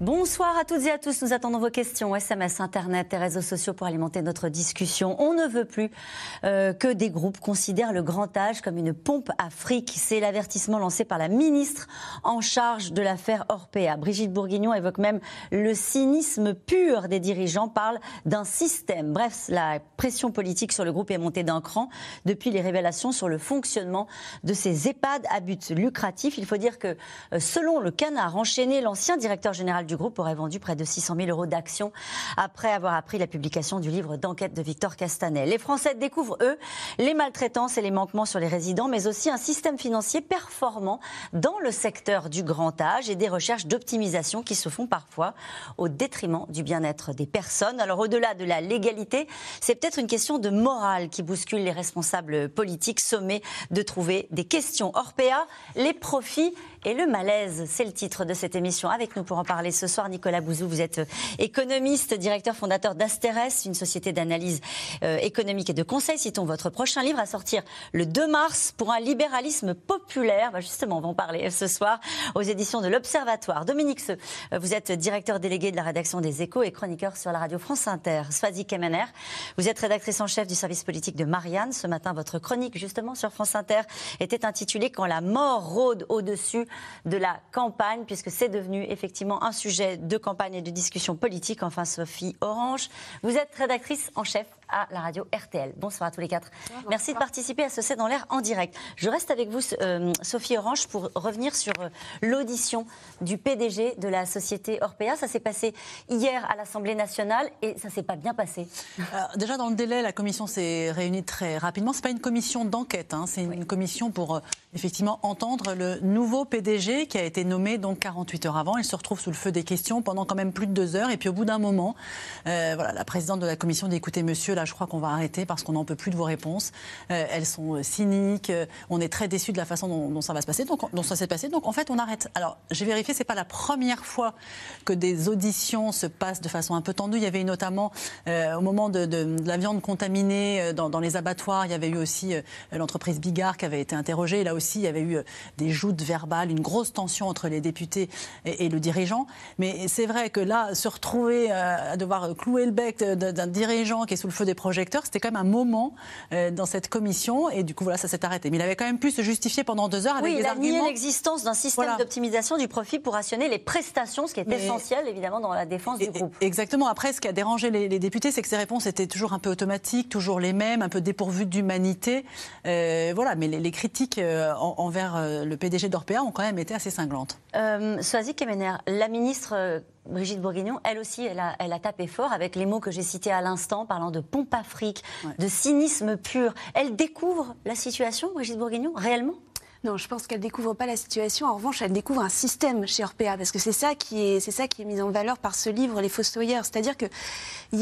Bonsoir à toutes et à tous. Nous attendons vos questions, SMS, Internet et réseaux sociaux pour alimenter notre discussion. On ne veut plus euh, que des groupes considèrent le grand âge comme une pompe à fric. C'est l'avertissement lancé par la ministre en charge de l'affaire Orpea. Brigitte Bourguignon évoque même le cynisme pur des dirigeants, parle d'un système. Bref, la pression politique sur le groupe est montée d'un cran depuis les révélations sur le fonctionnement de ces EHPAD à but lucratif. Il faut dire que, euh, selon le canard enchaîné, l'ancien directeur général du groupe aurait vendu près de 600 000 euros d'actions après avoir appris la publication du livre d'enquête de Victor Castanet. Les Français découvrent, eux, les maltraitances et les manquements sur les résidents, mais aussi un système financier performant dans le secteur du grand âge et des recherches d'optimisation qui se font parfois au détriment du bien-être des personnes. Alors au-delà de la légalité, c'est peut-être une question de morale qui bouscule les responsables politiques sommés de trouver des questions. Orpea, les profits et le malaise. C'est le titre de cette émission. Avec nous pour en parler ce soir, Nicolas Bouzou. Vous êtes euh, économiste, directeur fondateur d'Asteres, une société d'analyse euh, économique et de conseil. Citons votre prochain livre à sortir le 2 mars pour un libéralisme populaire. Bah, justement, on va en parler ce soir aux éditions de l'Observatoire. Dominique Seux, euh, vous êtes directeur délégué de la rédaction des Échos et chroniqueur sur la radio France Inter. Swazi Kemener, vous êtes rédactrice en chef du service politique de Marianne. Ce matin, votre chronique, justement, sur France Inter, était intitulée Quand la mort rôde au-dessus de la campagne, puisque c'est devenu effectivement un sujet de campagne et de discussion politique. Enfin, Sophie Orange, vous êtes rédactrice en chef à la radio RTL. Bonsoir à tous les quatre. Merci de participer à ce C'est dans l'air en direct. Je reste avec vous, euh, Sophie Orange, pour revenir sur euh, l'audition du PDG de la société Orpea. Ça s'est passé hier à l'Assemblée nationale et ça s'est pas bien passé. déjà, dans le délai, la commission s'est réunie très rapidement. C'est pas une commission d'enquête, hein. c'est une commission pour euh, effectivement entendre le nouveau PDG qui a été nommé donc 48 heures avant. Il se retrouve sous le feu des questions pendant quand même plus de deux heures. Et puis au bout d'un moment, voilà, la présidente de la commission dit écoutez, je crois qu'on va arrêter parce qu'on n'en peut plus de vos réponses. Euh, elles sont euh, cyniques. Euh, on est très déçus de la façon dont, ça va se passer, donc, dont ça s'est passé. Donc, en fait, on arrête. Alors, j'ai vérifié, c'est pas la première fois que des auditions se passent de façon un peu tendue. Il y avait eu notamment, au moment de, la viande contaminée dans, les abattoirs, il y avait eu aussi l'entreprise Bigard qui avait été interrogée. Là aussi, il y avait eu des joutes verbales, une grosse tension entre les députés et, et le dirigeant. Mais c'est vrai que là, se retrouver à devoir clouer le bec d'un dirigeant qui est sous le feu des projecteurs. C'était quand même un moment euh, dans cette commission et du coup voilà ça s'est arrêté. Mais il avait quand même pu se justifier pendant deux heures avec oui, des arguments. Oui, il a nié l'existence d'un système d'optimisation du profit pour rationner les prestations, ce qui est essentiel évidemment dans la défense du groupe. Exactement. Après, ce qui a dérangé les, députés, c'est que ces réponses étaient toujours un peu automatiques, toujours les mêmes, un peu dépourvues d'humanité. Euh, voilà. Mais les, critiques euh, envers le PDG d'Orpea ont quand même été assez cinglantes. Euh, Soazic Kemener, la ministre Brigitte Bourguignon, elle aussi, elle a, elle a tapé fort avec les mots que j'ai cités à l'instant, parlant de pompe afrique, de cynisme pur. Elle découvre la situation, Brigitte Bourguignon, réellement? Non, je pense qu'elle découvre pas la situation. En revanche, elle découvre un système chez Orpea, parce que c'est ça qui est, ça qui est mis en valeur par ce livre, Les Fossoyeurs. C'est-à-dire que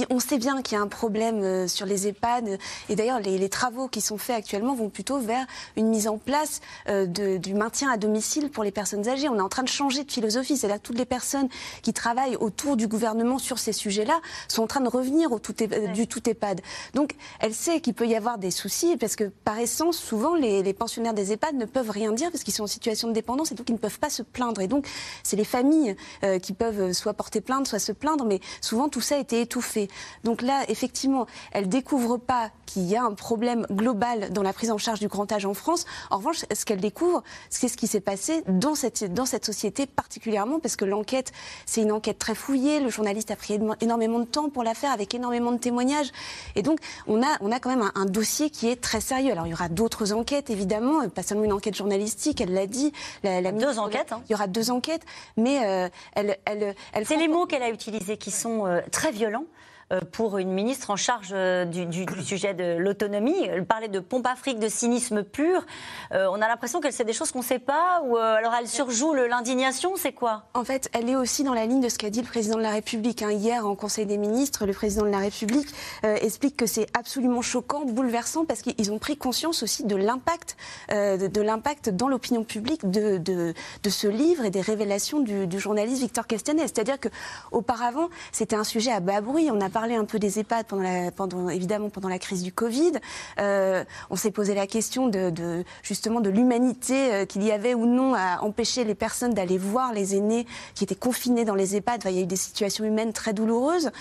on sait bien qu'il y a un problème euh, sur les EHPAD, et d'ailleurs les, travaux qui sont faits actuellement vont plutôt vers une mise en place euh, du maintien à domicile pour les personnes âgées. On est en train de changer de philosophie. C'est-à-dire que toutes les personnes qui travaillent autour du gouvernement sur ces sujets-là sont en train de revenir au tout, du tout EHPAD. Donc, elle sait qu'il peut y avoir des soucis, parce que par essence, souvent, les pensionnaires des EHPAD ne peuvent rien dire parce qu'ils sont en situation de dépendance et donc ils ne peuvent pas se plaindre. Et donc, c'est les familles euh, qui peuvent soit porter plainte, soit se plaindre, mais souvent tout ça a été étouffé. Donc là, effectivement, elle découvre pas qu'il y a un problème global dans la prise en charge du grand âge en France. En revanche, ce qu'elle découvre, c'est ce qui s'est passé dans cette, dans cette société particulièrement, parce que l'enquête, c'est une enquête très fouillée. Le journaliste a pris énormément de temps pour la faire, avec énormément de témoignages. Et donc, on a, on a quand même un, un dossier qui est très sérieux. Alors, il y aura d'autres enquêtes, évidemment, pas seulement une enquête journalistique, elle l'a dit. La, deux enquêtes. Hein. Il y aura deux enquêtes, mais euh, elle, elle, elle C'est les mots qu'elle a utilisés qui sont euh, très violents. Euh, pour une ministre en charge euh, du, sujet de l'autonomie. Elle parlait de pompe Afrique, de cynisme pur. Euh, on a l'impression qu'elle sait des choses qu'on ne sait pas, ou alors elle surjoue l'indignation, c'est quoi? En fait, elle est aussi dans la ligne de ce qu'a dit le président de la République. Hein. Hier, en Conseil des ministres, le président de la République explique que c'est absolument choquant, bouleversant, parce qu'ils ont pris conscience aussi de l'impact, de, dans l'opinion publique de, ce livre et des révélations du, journaliste Victor Castanet. C'est-à-dire qu'auparavant, c'était un sujet à bas bruit. Parlé un peu des EHPAD pendant, la crise du Covid. Euh, on s'est posé la question de, justement de l'humanité euh, qu'il y avait ou non à empêcher les personnes d'aller voir les aînés qui étaient confinés dans les EHPAD. il y a eu des situations humaines très douloureuses.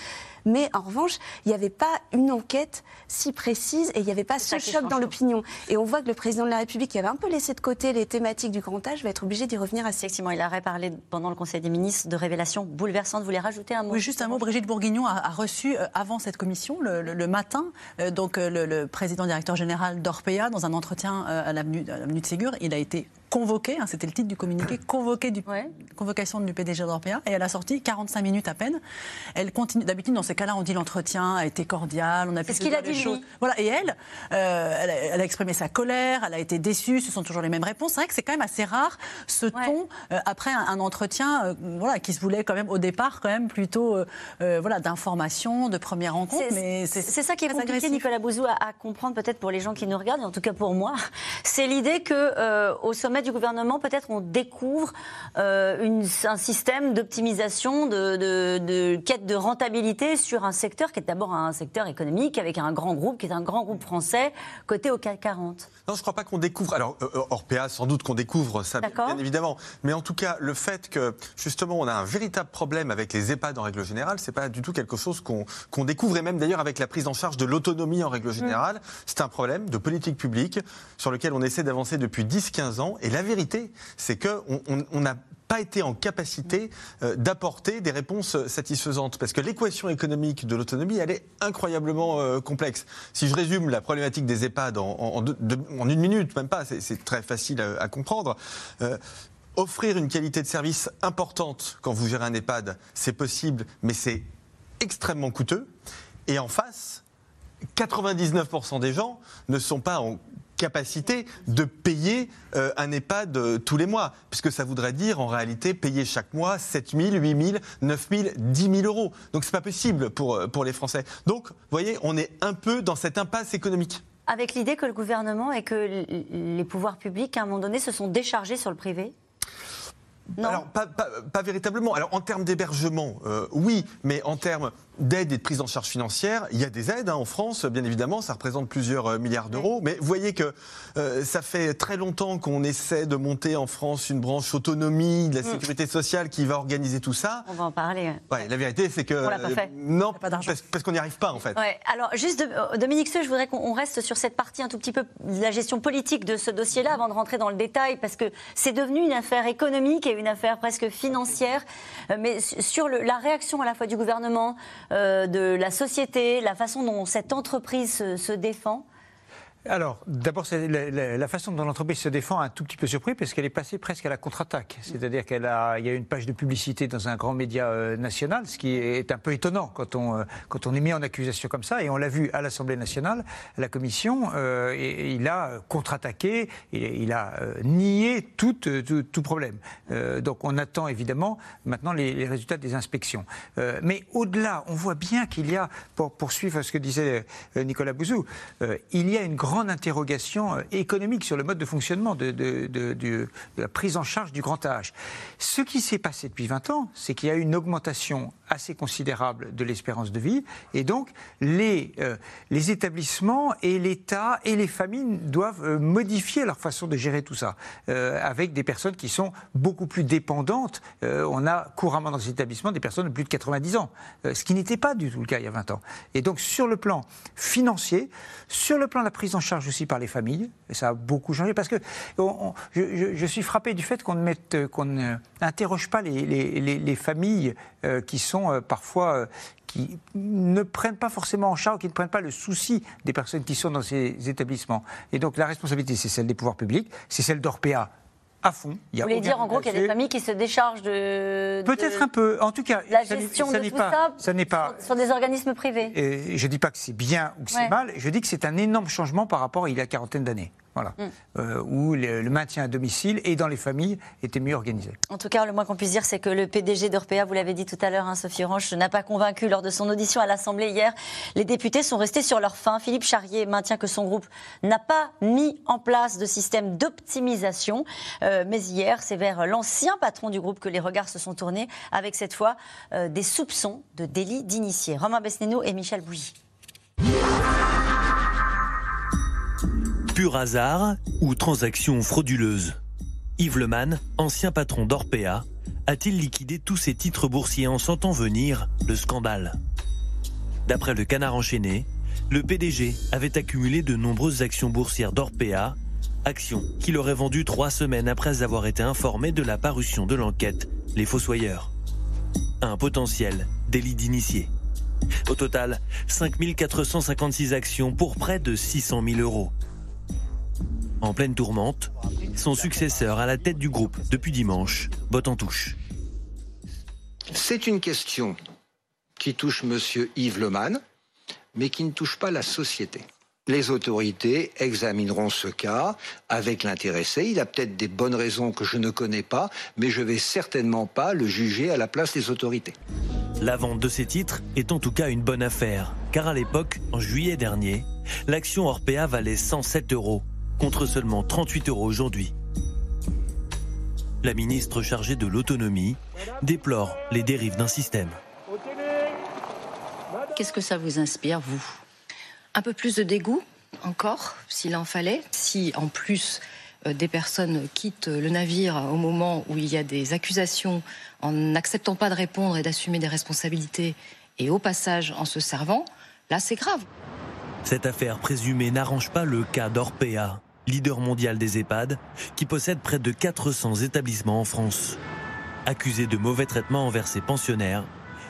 Mais en revanche, il n'y avait pas une enquête si précise et il n'y avait pas ce choc dans l'opinion. Et on voit que le président de la République, qui avait un peu laissé de côté les thématiques du grand âge, va être obligé d'y revenir assez. Effectivement, il a parlé pendant le Conseil des ministres de révélations bouleversantes. Vous voulez rajouter un mot Oui, juste un mot. Brigitte Bourguignon a, reçu euh, avant cette commission, le, matin, euh, donc euh, le, président directeur général d'Orpea dans un entretien à l'avenue de Ségur. Il a été convoqué, hein, c'était le titre du communiqué, convoqué du, convocation du PDG d'Orpea, et elle a sorti 45 minutes à peine. Elle continue, d'habitude dans ces cas-là, on dit l'entretien a été cordial, on a pu ce qu'il a dit choses. Voilà, et elle, euh, elle, a, exprimé sa colère, elle a été déçue, ce sont toujours les mêmes réponses. C'est vrai que c'est quand même assez rare ce ton euh, après un, entretien, euh, voilà, qui se voulait quand même au départ quand même plutôt, voilà, d'information, de première rencontre. Mais c'est ça qui est compliqué, Nicolas Bouzou, à, à comprendre peut-être pour les gens qui nous regardent, et en tout cas pour moi, c'est l'idée que au sommet du gouvernement, peut-être on découvre euh, un système d'optimisation, de, quête de rentabilité sur un secteur qui est d'abord un secteur économique avec un grand groupe qui est un grand groupe français coté au CAC 40. Non, je ne crois pas qu'on découvre. Alors, euh, euh, Orpea, sans doute qu'on découvre ça, bien évidemment. Mais en tout cas, le fait que, justement, on a un véritable problème avec les EHPAD en règle générale, c'est pas du tout quelque chose qu'on découvre. Et même d'ailleurs, avec la prise en charge de l'autonomie en règle générale, mm. c'est un problème de politique publique sur lequel on essaie d'avancer depuis 10-15 ans. Et la vérité, c'est qu'on n'a pas été en capacité euh, d'apporter des réponses satisfaisantes. Parce que l'équation économique de l'autonomie, elle est incroyablement euh, complexe. Si je résume la problématique des EHPAD en, une minute, même pas, c'est très facile à, comprendre. Euh, offrir une qualité de service importante quand vous gérez un EHPAD, c'est possible, mais c'est extrêmement coûteux. Et en face, 99% des gens ne sont pas en capacité de payer euh, un EHPAD euh, tous les mois, puisque ça voudrait dire en réalité payer chaque mois 7 000, 8 000, 9 000, 10 000 euros. Donc c'est pas possible pour, euh, pour les Français. Donc, vous voyez, on est un peu dans cette impasse économique. Avec l'idée que le gouvernement et que les pouvoirs publics, à un moment donné, se sont déchargés sur le privé? Non. Alors, pas, pas, véritablement. Alors, en termes d'hébergement, oui, mais en termes d'aide et de prise en charge financière. Il y a des aides hein, en France, bien évidemment, ça représente plusieurs euh, milliards d'euros. Mais vous voyez que euh, ça fait très longtemps qu'on essaie de monter en France une branche autonomie de la mm. sécurité sociale qui va organiser tout ça. On va en parler. Ouais, la vérité, c'est que euh, non, parce, qu'on n'y arrive pas en fait. Ouais. Alors juste Dominique Seux, je voudrais qu'on reste sur cette partie un tout petit peu de la gestion politique de ce dossier-là avant de rentrer dans le détail, parce que c'est devenu une affaire économique et une affaire presque financière. Mais sur le, la réaction à la fois du gouvernement, de la société, la façon dont cette entreprise se défend alors, d'abord, la, façon dont l'entreprise se défend a un tout petit peu surpris parce qu'elle est passée presque à la contre-attaque. C'est-à-dire qu'il y a une page de publicité dans un grand média euh, national, ce qui est un peu étonnant quand on, euh, est mis en accusation comme ça. Et on l'a vu à l'Assemblée nationale, la commission, euh, il a contre-attaqué, il a nié tout, tout, problème. donc on attend évidemment maintenant les, résultats des inspections. mais au-delà, on voit bien qu'il y a, pour poursuivre ce que disait Nicolas Bouzou, il y a une grande grande interrogation euh, économique sur le mode de fonctionnement de, de, la prise en charge du grand âge. Ce qui s'est passé depuis 20 ans, c'est qu'il y a eu une augmentation assez considérable de l'espérance de vie, et donc les, euh, les établissements et l'État et les familles doivent euh, modifier leur façon de gérer tout ça, avec des personnes qui sont beaucoup plus dépendantes. on a couramment dans ces établissements des personnes de plus de 90 ans, ce qui n'était pas du tout le cas il y a 20 ans. Et donc sur le plan financier, sur le plan de la prise en charge aussi par les familles, ça a beaucoup changé, parce que je, suis frappé du fait qu'on n'interroge pas les, familles euh, qui sont euh, parfois euh, qui ne prennent pas forcément en charge, qui ne prennent pas le souci des personnes qui sont dans ces établissements. Et donc la responsabilité, c'est celle des pouvoirs publics, c'est celle d'Orpea à fond. Vous voulez dire en gros qu'il y a des familles qui se déchargent de. Peut-être un peu. En tout cas, la gestion de tout ça, ça n'est pas sur, des organismes privés. Et je ne dis pas que c'est bien ou que c'est mal. Je dis que c'est un énorme changement par rapport à il y a quarantaine d'années. Voilà. Mm. Euh, où le, maintien à domicile et dans les familles était mieux organisé. En tout cas, le moins qu'on puisse dire, c'est que le PDG d'Orpea, vous l'avez dit tout à l'heure, hein, Sophie Ranch, n'a pas convaincu lors de son audition à l'Assemblée hier. Les députés sont restés sur leur faim. Philippe Charrier maintient que son groupe n'a pas mis en place de système d'optimisation. Euh, mais hier, c'est vers l'ancien patron du groupe que les regards se sont tournés, avec cette fois euh, des soupçons de délit d'initié. Romain Besneno et Michel Bougie. Pur hasard ou transaction frauduleuse Yves Leman, ancien patron d'Orpea, a-t-il liquidé tous ses titres boursiers en sentant venir le scandale? D'après le canard enchaîné, le PDG avait accumulé de nombreuses actions boursières d'Orpea, actions qu'il aurait vendues trois semaines après avoir été informé de la parution de l'enquête Les Fossoyeurs. Un potentiel délit d'initié. Au total, 5456 actions pour près de 600 000 euros. En pleine tourmente, son successeur à la tête du groupe depuis dimanche botte en touche. C'est une question qui touche M. Yves Leman, mais qui ne touche pas la société. Les autorités examineront ce cas avec l'intéressé. Il a peut-être des bonnes raisons que je ne connais pas, mais je vais certainement pas le juger à la place des autorités. La vente de ces titres est en tout cas une bonne affaire, car à l'époque, en juillet dernier, l'action Orpea valait 107 euros contre seulement 38 euros aujourd'hui. La ministre chargée de l'autonomie déplore les dérives d'un système. Qu'est-ce que ça vous inspire, vous? Un peu plus de dégoût, encore, s'il en fallait. Si, en plus, euh, des personnes quittent le navire au moment où il y a des accusations en n'acceptant pas de répondre et d'assumer des responsabilités, et au passage en se servant, là c'est grave. Cette affaire présumée n'arrange pas le cas d'Orpea leader mondial des EHPAD, qui possède près de 400 établissements en France. Accusé de mauvais traitements envers ses pensionnaires,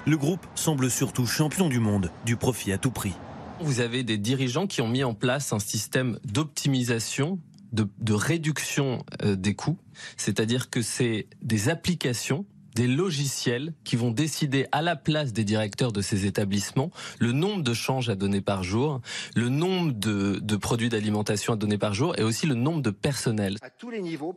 le groupe semble surtout champion du monde du profit à tout prix. Vous avez des dirigeants qui ont mis en place un système d'optimisation, de, de, réduction euh, des coûts, c'est-à-dire que c'est des applications des logiciels qui vont décider à la place des directeurs de ces établissements le nombre de changes à donner par jour, le nombre de, produits d'alimentation à donner par jour et aussi le nombre de personnel.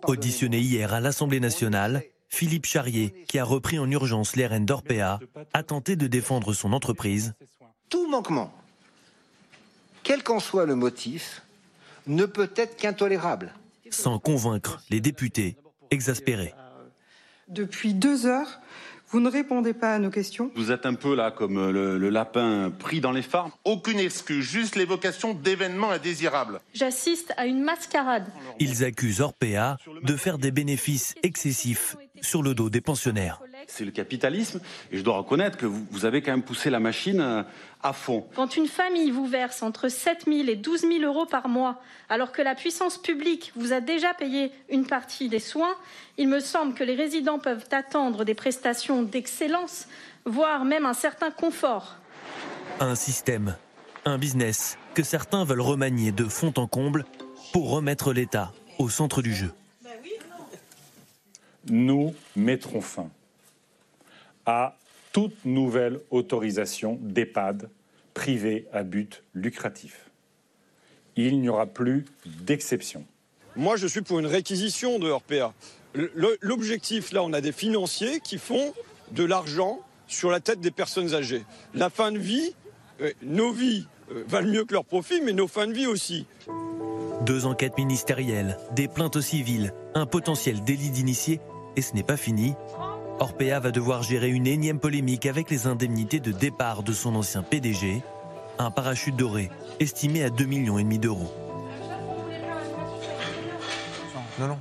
Auditionné hier à l'Assemblée nationale, Philippe Charrier, qui a repris en urgence les rênes d'Orpea, a tenté de défendre son entreprise. Tout manquement, quel qu'en soit le motif, ne peut être qu'intolérable. Sans convaincre les députés exaspérés. Depuis deux heures, vous ne répondez pas à nos questions. Vous êtes un peu là comme le, lapin pris dans les phares. Aucune excuse, juste l'évocation d'événements indésirables. J'assiste à une mascarade. Ils accusent Orpea de faire des bénéfices excessifs sur le dos des pensionnaires. C'est le capitalisme et je dois reconnaître que vous, avez quand même poussé la machine euh, à fond. Quand une famille vous verse entre 7 000 et 12 000 euros par mois, alors que la puissance publique vous a déjà payé une partie des soins, il me semble que les résidents peuvent attendre des prestations d'excellence, voire même un certain confort. Un système, un business que certains veulent remanier de fond en comble pour remettre l'État au centre du jeu. Nous mettrons fin à toute nouvelle autorisation d'EHPAD privée à but lucratif. Il n'y aura plus d'exception. Moi, je suis pour une réquisition de RPA. L'objectif, là, on a des financiers qui font de l'argent sur la tête des personnes âgées. La fin de vie, euh, nos vies euh, valent mieux que leurs profits, mais nos fins de vie aussi. Deux enquêtes ministérielles, des plaintes au civil, un potentiel délit d'initié, et ce n'est pas fini. Orpea va devoir gérer une énième polémique avec les indemnités de départ de son ancien PDG, un parachute doré estimé à 2,5 millions d'euros. Non, non.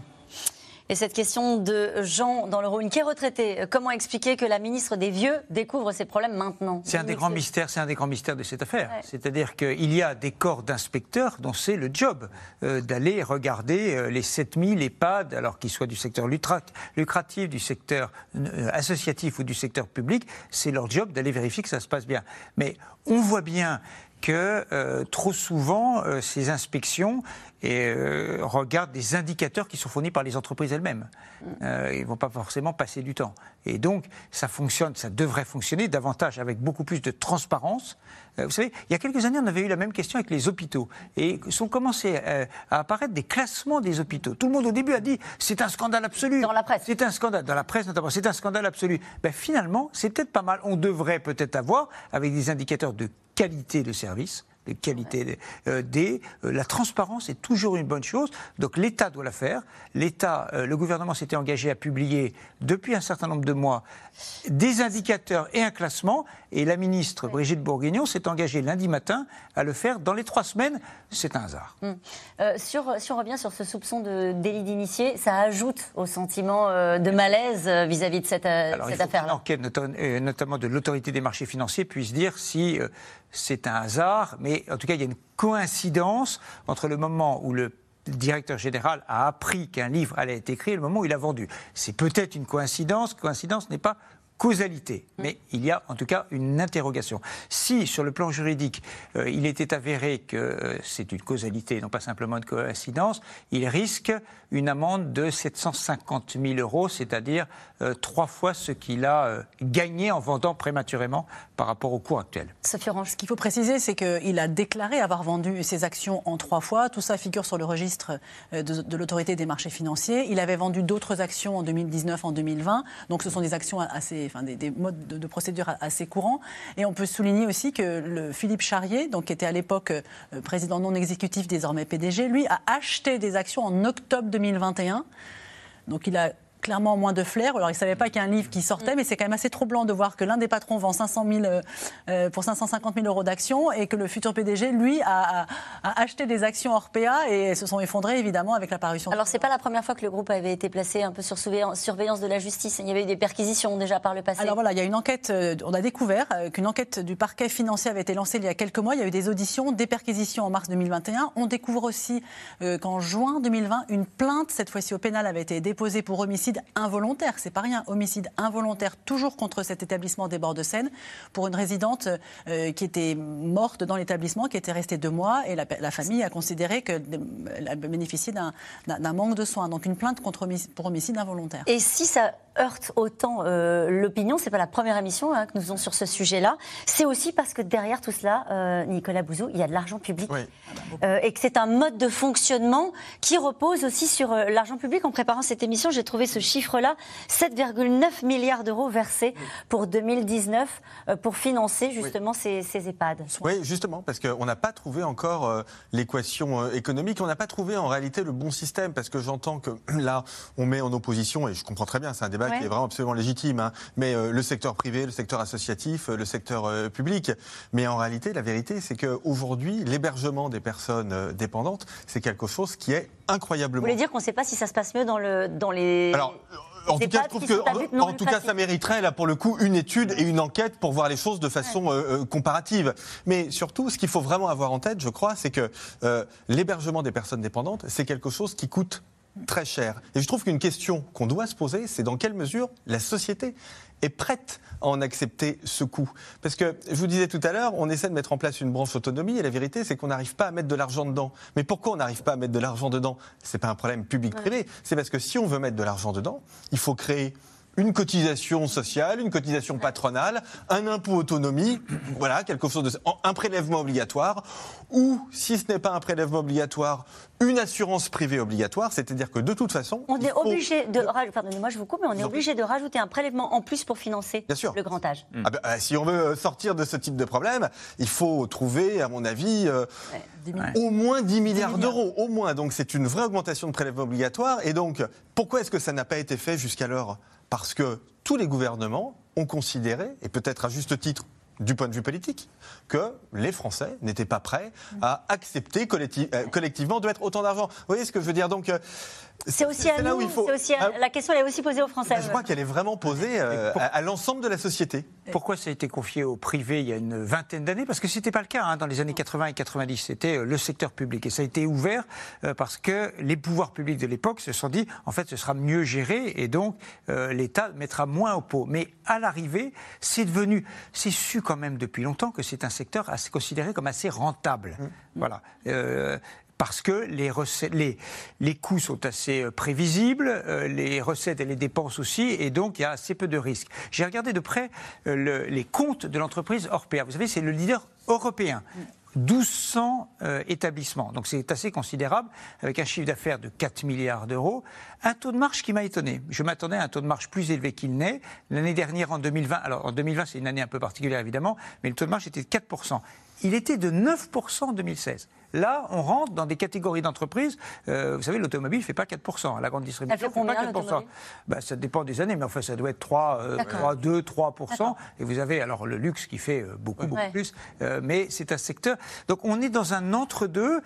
Et cette question de Jean dans le Rhône, qui est retraité, comment expliquer que la ministre des Vieux découvre ces problèmes maintenant? C'est un des grands mystères, c'est un des grands mystères de cette affaire. C'est-à-dire qu'il y a des corps d'inspecteurs dont c'est le job euh, d'aller regarder euh, les 7000 EHPAD, alors qu'ils soient du secteur lucratif, du secteur euh, associatif ou du secteur public, c'est leur job d'aller vérifier que ça se passe bien. Mais on voit bien que euh, trop souvent, euh, ces inspections et, regardent des indicateurs qui sont fournis par les entreprises elles-mêmes. Mm. ils ne vont pas forcément passer du temps. Et donc, ça fonctionne, ça devrait fonctionner davantage avec beaucoup plus de transparence. Vous savez, il y a quelques années, on avait eu la même question avec les hôpitaux. Et sont commencés à apparaître des classements des hôpitaux. Tout le monde au début a dit c'est un scandale absolu. Dans la presse. C'est un scandale. Dans la presse notamment, c'est un scandale absolu. Ben, finalement, c'est peut-être pas mal. On devrait peut-être avoir, avec des indicateurs de qualité de service, qualité euh, des. Euh, la transparence est toujours une bonne chose. Donc l'État doit la faire. L'État, euh, le gouvernement s'était engagé à publier depuis un certain nombre de mois des indicateurs et un classement. Et la ministre Brigitte Bourguignon s'est engagée lundi matin à le faire dans les trois semaines. C'est un hasard. Hum. sur, si on revient sur ce soupçon de délit d'initié, ça ajoute au sentiment de malaise vis-à-vis de cette, cette affaire-là. Enquête, notamment de l'autorité des marchés financiers, puisse dire si c'est un hasard, mais en tout cas, il y a une coïncidence entre le moment où le directeur général a appris qu'un livre allait être écrit et le moment où il a vendu. C'est peut-être une coïncidence, coïncidence n'est pas causalité, mm. mais il y a en tout cas une interrogation. Si, sur le plan juridique, euh, il était avéré que euh, c'est une causalité, non pas simplement une coïncidence, il risque une amende de 750 000 euros, c'est-à-dire euh, trois fois ce qu'il a gagné en vendant prématurément par rapport au cours actuel. Sophie Orange, ce qu'il faut préciser, c'est qu'il a déclaré avoir vendu ses actions en trois fois. Tout ça figure sur le registre de, de l'autorité des marchés financiers. Il avait vendu d'autres actions en 2019, en 2020. Donc ce sont des actions assez des, modes de, procédure assez courants. Et on peut souligner aussi que le Philippe Charrier, donc, qui était à l'époque euh, président non exécutif, désormais PDG, lui a acheté des actions en octobre 2021. Donc il a clairement moins de flair. Alors, il ne savait pas qu'il y a un livre qui sortait, mais c'est quand même assez troublant de voir que l'un des patrons vend 500 000, euh, euh, pour 550 000 euros d'actions et que le futur PDG, lui, a, acheté des actions Orpea et se sont effondrées, évidemment, avec l'apparition. Alors, ce n'est pas la première fois que le groupe avait été placé un peu sur surveillance de la justice. Il y avait eu des perquisitions déjà par le passé. Alors voilà, il y a une enquête, euh, on a découvert qu'une enquête du parquet financier avait été lancée il y a quelques mois. Il y a eu des auditions, des perquisitions en mars 2021. On découvre aussi qu'en juin 2020, une plainte, cette fois-ci au pénal, avait été déposée pour homicide involontaire c'est pas rien, homicide involontaire, toujours contre cet établissement des bords de Seine, pour une résidente euh, qui était morte dans l'établissement, qui était restée deux mois, et la, famille a considéré qu'elle a bénéficié d'un manque de soins. Donc une plainte contre pour homicide involontaire. Et si ça heurte autant euh, l'opinion, c'est pas la première émission hein, que nous faisons sur ce sujet-là, c'est aussi parce que derrière tout cela, euh, Nicolas Bouzou, il y a de l'argent public. et que c'est un mode de fonctionnement qui repose aussi sur l'argent public. En préparant cette émission, j'ai trouvé ce chiffre-là 7,9 milliards d'euros versés pour 2019 euh, pour financer justement ces, EHPAD. Oui, justement, parce qu'on n'a pas trouvé encore euh, l'équation euh, économique, on n'a pas trouvé en réalité le bon système, parce que j'entends que là, on met en opposition, et je comprends très bien, c'est un débat qui est vraiment absolument légitime, hein, mais le secteur privé, le secteur associatif, le secteur public. Mais en réalité, la vérité, c'est qu'aujourd'hui, l'hébergement des personnes dépendantes, c'est quelque chose qui est incroyablement. Vous voulez dire qu'on ne sait pas si ça se passe mieux dans, le, dans les. Alors, en tout cas, je trouve que, en, tout cas, ça mériterait là pour le coup une étude et une enquête pour voir les choses de façon euh, euh, comparative. Mais surtout, ce qu'il faut vraiment avoir en tête, je crois, c'est que euh, l'hébergement des personnes dépendantes, c'est quelque chose qui coûte très cher. Et je trouve qu'une question qu'on doit se poser, c'est dans quelle mesure la société est prête à en accepter ce coût. Parce que, je vous disais tout à l'heure, on essaie de mettre en place une branche autonomie et la vérité, c'est qu'on n'arrive pas à mettre de l'argent dedans. Mais pourquoi on n'arrive pas à mettre de l'argent dedans? C'est pas un problème public-privé. C'est parce que si on veut mettre de l'argent dedans, il faut créer une cotisation sociale, une cotisation patronale, un impôt autonomie, voilà, quelque chose de, un prélèvement obligatoire, ou si ce n'est pas un prélèvement obligatoire, une assurance privée obligatoire, c'est-à-dire que de toute façon, on est obligé de, pardonnez-moi, je vous coupe, mais on est obligé de rajouter un prélèvement en plus pour financer le grand âge. Ah ben, euh, si on veut sortir de ce type de problème, il faut trouver, à mon avis, euh, au moins 10 milliards. d'euros, au moins. Donc c'est une vraie augmentation de prélèvement obligatoire. Et donc, pourquoi est-ce que ça n'a pas été fait jusqu'alors? Parce que tous les gouvernements ont considéré, et peut-être à juste titre du point de vue politique, que les Français n'étaient pas prêts à accepter euh, collectivement de mettre autant d'argent. Vous voyez ce que je veux dire? Donc, euh, C'est aussi à nous. Aussi ah. La question elle est aussi posée aux Français. Je crois qu'elle est vraiment posée euh, à, l'ensemble de la société. Pourquoi ça a été confié au privé il y a une vingtaine d'années? Parce que ce n'était pas le cas hein, dans les années 80 et 90. C'était euh, le secteur public. Et ça a été ouvert euh, parce que les pouvoirs publics de l'époque se sont dit en fait, ce sera mieux géré et donc l'État mettra moins au pot. Mais à l'arrivée, c'est devenu. C'est su quand même depuis longtemps que c'est un secteur assez, considéré comme assez rentable. Mmh. Voilà parce que les, recettes, les, les coûts sont assez euh, prévisibles, euh, les recettes et les dépenses aussi, et donc il y a assez peu de risques. J'ai regardé de près euh, les comptes de l'entreprise Orpea. Vous savez, c'est le leader européen. 1200 établissements, donc c'est assez considérable, avec un chiffre d'affaires de 4 milliards d'euros. Un taux de marge qui m'a étonné. Je m'attendais à un taux de marge plus élevé qu'il n'est. L'année dernière, en 2020, alors en 2020 c'est une année un peu particulière évidemment, mais le taux de marge était de 4%. Il était de 9% en 2016. Là, on rentre dans des catégories d'entreprises. Euh, vous savez, l'automobile ne fait pas 4%. La grande distribution ne fait pas 4%. Ben, ça dépend des années, mais enfin, ça doit être 3, 3 2, 3%. Et vous avez alors le luxe qui fait euh, beaucoup, beaucoup plus. Euh, mais c'est un secteur. Donc, on est dans un entre-deux.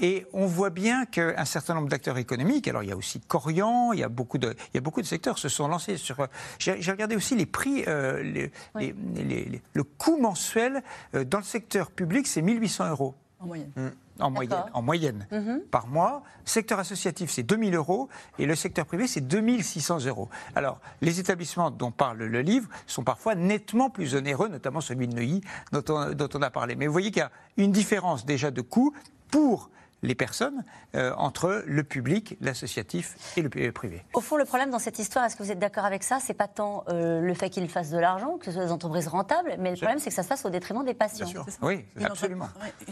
Et on voit bien qu'un certain nombre d'acteurs économiques, alors il y a aussi Corian, il y a beaucoup de, il y a beaucoup de secteurs se sont lancés sur. J'ai regardé aussi les prix, les, le coût mensuel dans le secteur public, c'est 1800 euros. En moyenne. Mmh en moyenne, en moyenne mhm. par mois. Secteur associatif, c'est 2000 euros et le secteur privé, c'est 2600 euros. Alors, les établissements dont parle le livre sont parfois nettement plus onéreux, notamment celui de Neuilly dont on, dont on a parlé. Mais vous voyez qu'il y a une différence déjà de coût pour les personnes euh, entre le public, l'associatif et le privé. Au fond, le problème dans cette histoire, est-ce que vous êtes d'accord avec ça C'est pas tant euh, le fait qu'ils fassent de l'argent, que ce soit des entreprises rentables, mais le problème, c'est que ça se fasse au détriment des patients. Oui, absolument.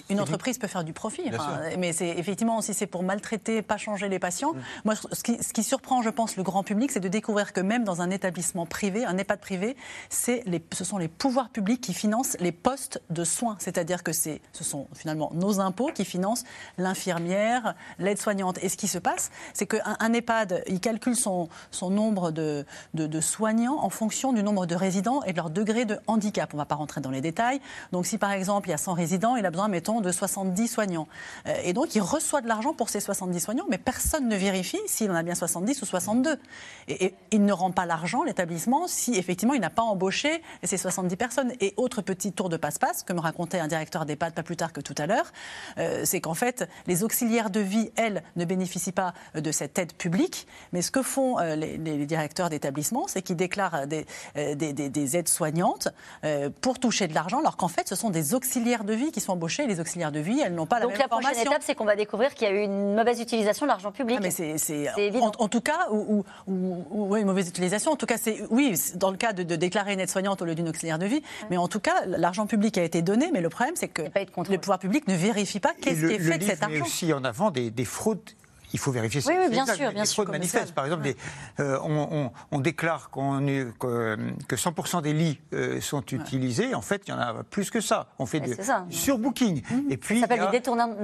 une entreprise peut faire du profit, mais c'est effectivement si c'est pour maltraiter, pas changer les patients. Mm. Moi, ce qui, ce qui, surprend, je pense, le grand public, c'est de découvrir que même dans un établissement privé, un EHPAD privé, les, ce sont les pouvoirs publics qui financent les postes de soins. C'est-à-dire que ce sont finalement nos impôts qui financent l'infirmière l'aide-soignante. Et ce qui se passe, c'est qu'un un EHPAD, il calcule son, nombre de, de, soignants en fonction du nombre de résidents et de leur degré de handicap. On ne va pas rentrer dans les détails. Donc si par exemple il y a 100 résidents, il a besoin, mettons, de 70 soignants. Euh, et donc il reçoit de l'argent pour ces 70 soignants, mais personne ne vérifie s'il en a bien 70 ou 62. Et, il ne rend pas l'argent, l'établissement, si effectivement il n'a pas embauché ces 70 personnes. Et autre petit tour de passe-passe, que me racontait un directeur d'EHPAD pas plus tard que tout à l'heure, euh, c'est qu'en fait, les auxiliaires de vie, elles, ne bénéficient pas euh, de cette aide publique. Mais ce que font euh, les, directeurs d'établissement, c'est qu'ils déclarent des, euh, des, aides soignantes pour toucher de l'argent, alors qu'en fait, ce sont des auxiliaires de vie qui sont embauchés. les auxiliaires de vie, elles n'ont pas la même formation. Donc la prochaine étape, c'est qu'on va découvrir qu'il y a eu une mauvaise utilisation de l'argent public. Ah, mais c'est en, en, tout cas, ou, une mauvaise utilisation. En tout cas, c'est oui, dans le cas de, déclarer une aide soignante au lieu d'une auxiliaire de vie. Mais en tout cas, l'argent public a été donné. Mais le problème, c'est que les pouvoirs publics ne vérifient pas qu'est-ce qui est fait de cet argent aussi en avant des, des fraudes il faut vérifier oui, oui, bien sûr, bien sûr, manifestes. Par exemple, euh, on, déclare que, que 100% des lits euh, sont utilisés. En fait, il y en a plus que ça. On fait surbooking. Mmh. Et puis, ça s'appelle du détournement,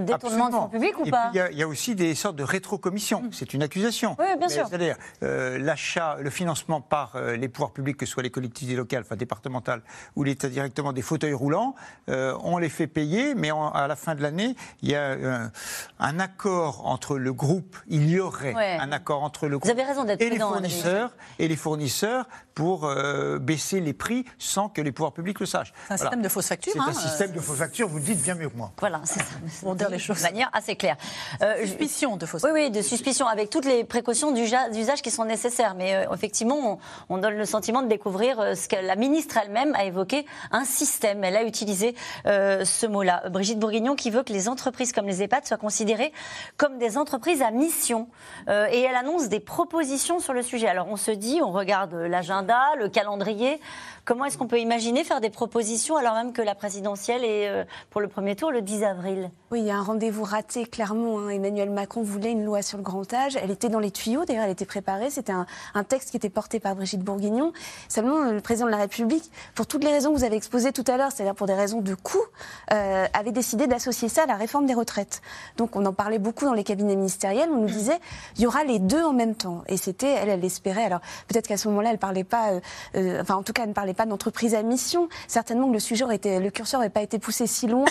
de fonds publics ou pas Il y, a aussi des sortes de rétrocommissions. Mmh. C'est une accusation. Oui, bien sûr. C'est-à-dire euh, l'achat, le financement par les pouvoirs publics, que ce soit les collectivités locales, enfin départementales, ou l'État directement des fauteuils roulants, on les fait payer, mais à la fin de l'année, il y a un accord entre le groupe il y aurait un accord entre le groupe et, les fournisseurs, et les fournisseurs pour euh, baisser les prix sans que les pouvoirs publics le sachent. C'est un système de fausses factures. C'est un hein, système de fausses factures, vous le dites bien mieux que moi. Voilà, c'est ça. Pour dire les choses. De manière assez claire. Euh, suspicion de fausses Oui, oui, de suspicion, avec toutes les précautions d'usage qui sont nécessaires. Mais euh, effectivement, on, donne le sentiment de découvrir ce que la ministre elle-même a évoqué, un système. Elle a utilisé ce mot-là. Brigitte Bourguignon qui veut que les entreprises comme les EHPAD soient considérées comme des entreprises à mission. et elle annonce des propositions sur le sujet. Alors on se dit, on regarde l'agenda le calendrier. Comment est-ce qu'on peut imaginer faire des propositions alors même que la présidentielle est euh, pour le premier tour le 10 avril? Oui, il y a un rendez-vous raté, clairement. Hein. Emmanuel Macron voulait une loi sur le grand âge. Elle était dans les tuyaux, d'ailleurs, elle était préparée. C'était un, texte qui était porté par Brigitte Bourguignon. Seulement, le président de la République, pour toutes les raisons que vous avez exposées tout à l'heure, c'est-à-dire pour des raisons de coût, euh, avait décidé d'associer ça à la réforme des retraites. Donc, on en parlait beaucoup dans les cabinets ministériels on nous disait il y aura les deux en même temps. Et c'était, elle, elle espérait. Alors peut-être qu'à ce moment-là, elle parlait pas, euh, euh, enfin en tout cas, elle ne parlait pas d'entreprise à mission. Certainement que le sujet aurait été, le curseur n'aurait pas été poussé si loin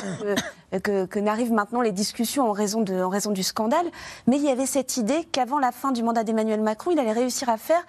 que, n'arrivent maintenant les discussions en raison du scandale. Mais il y avait cette idée qu'avant la fin du mandat d'Emmanuel Macron, il allait réussir à faire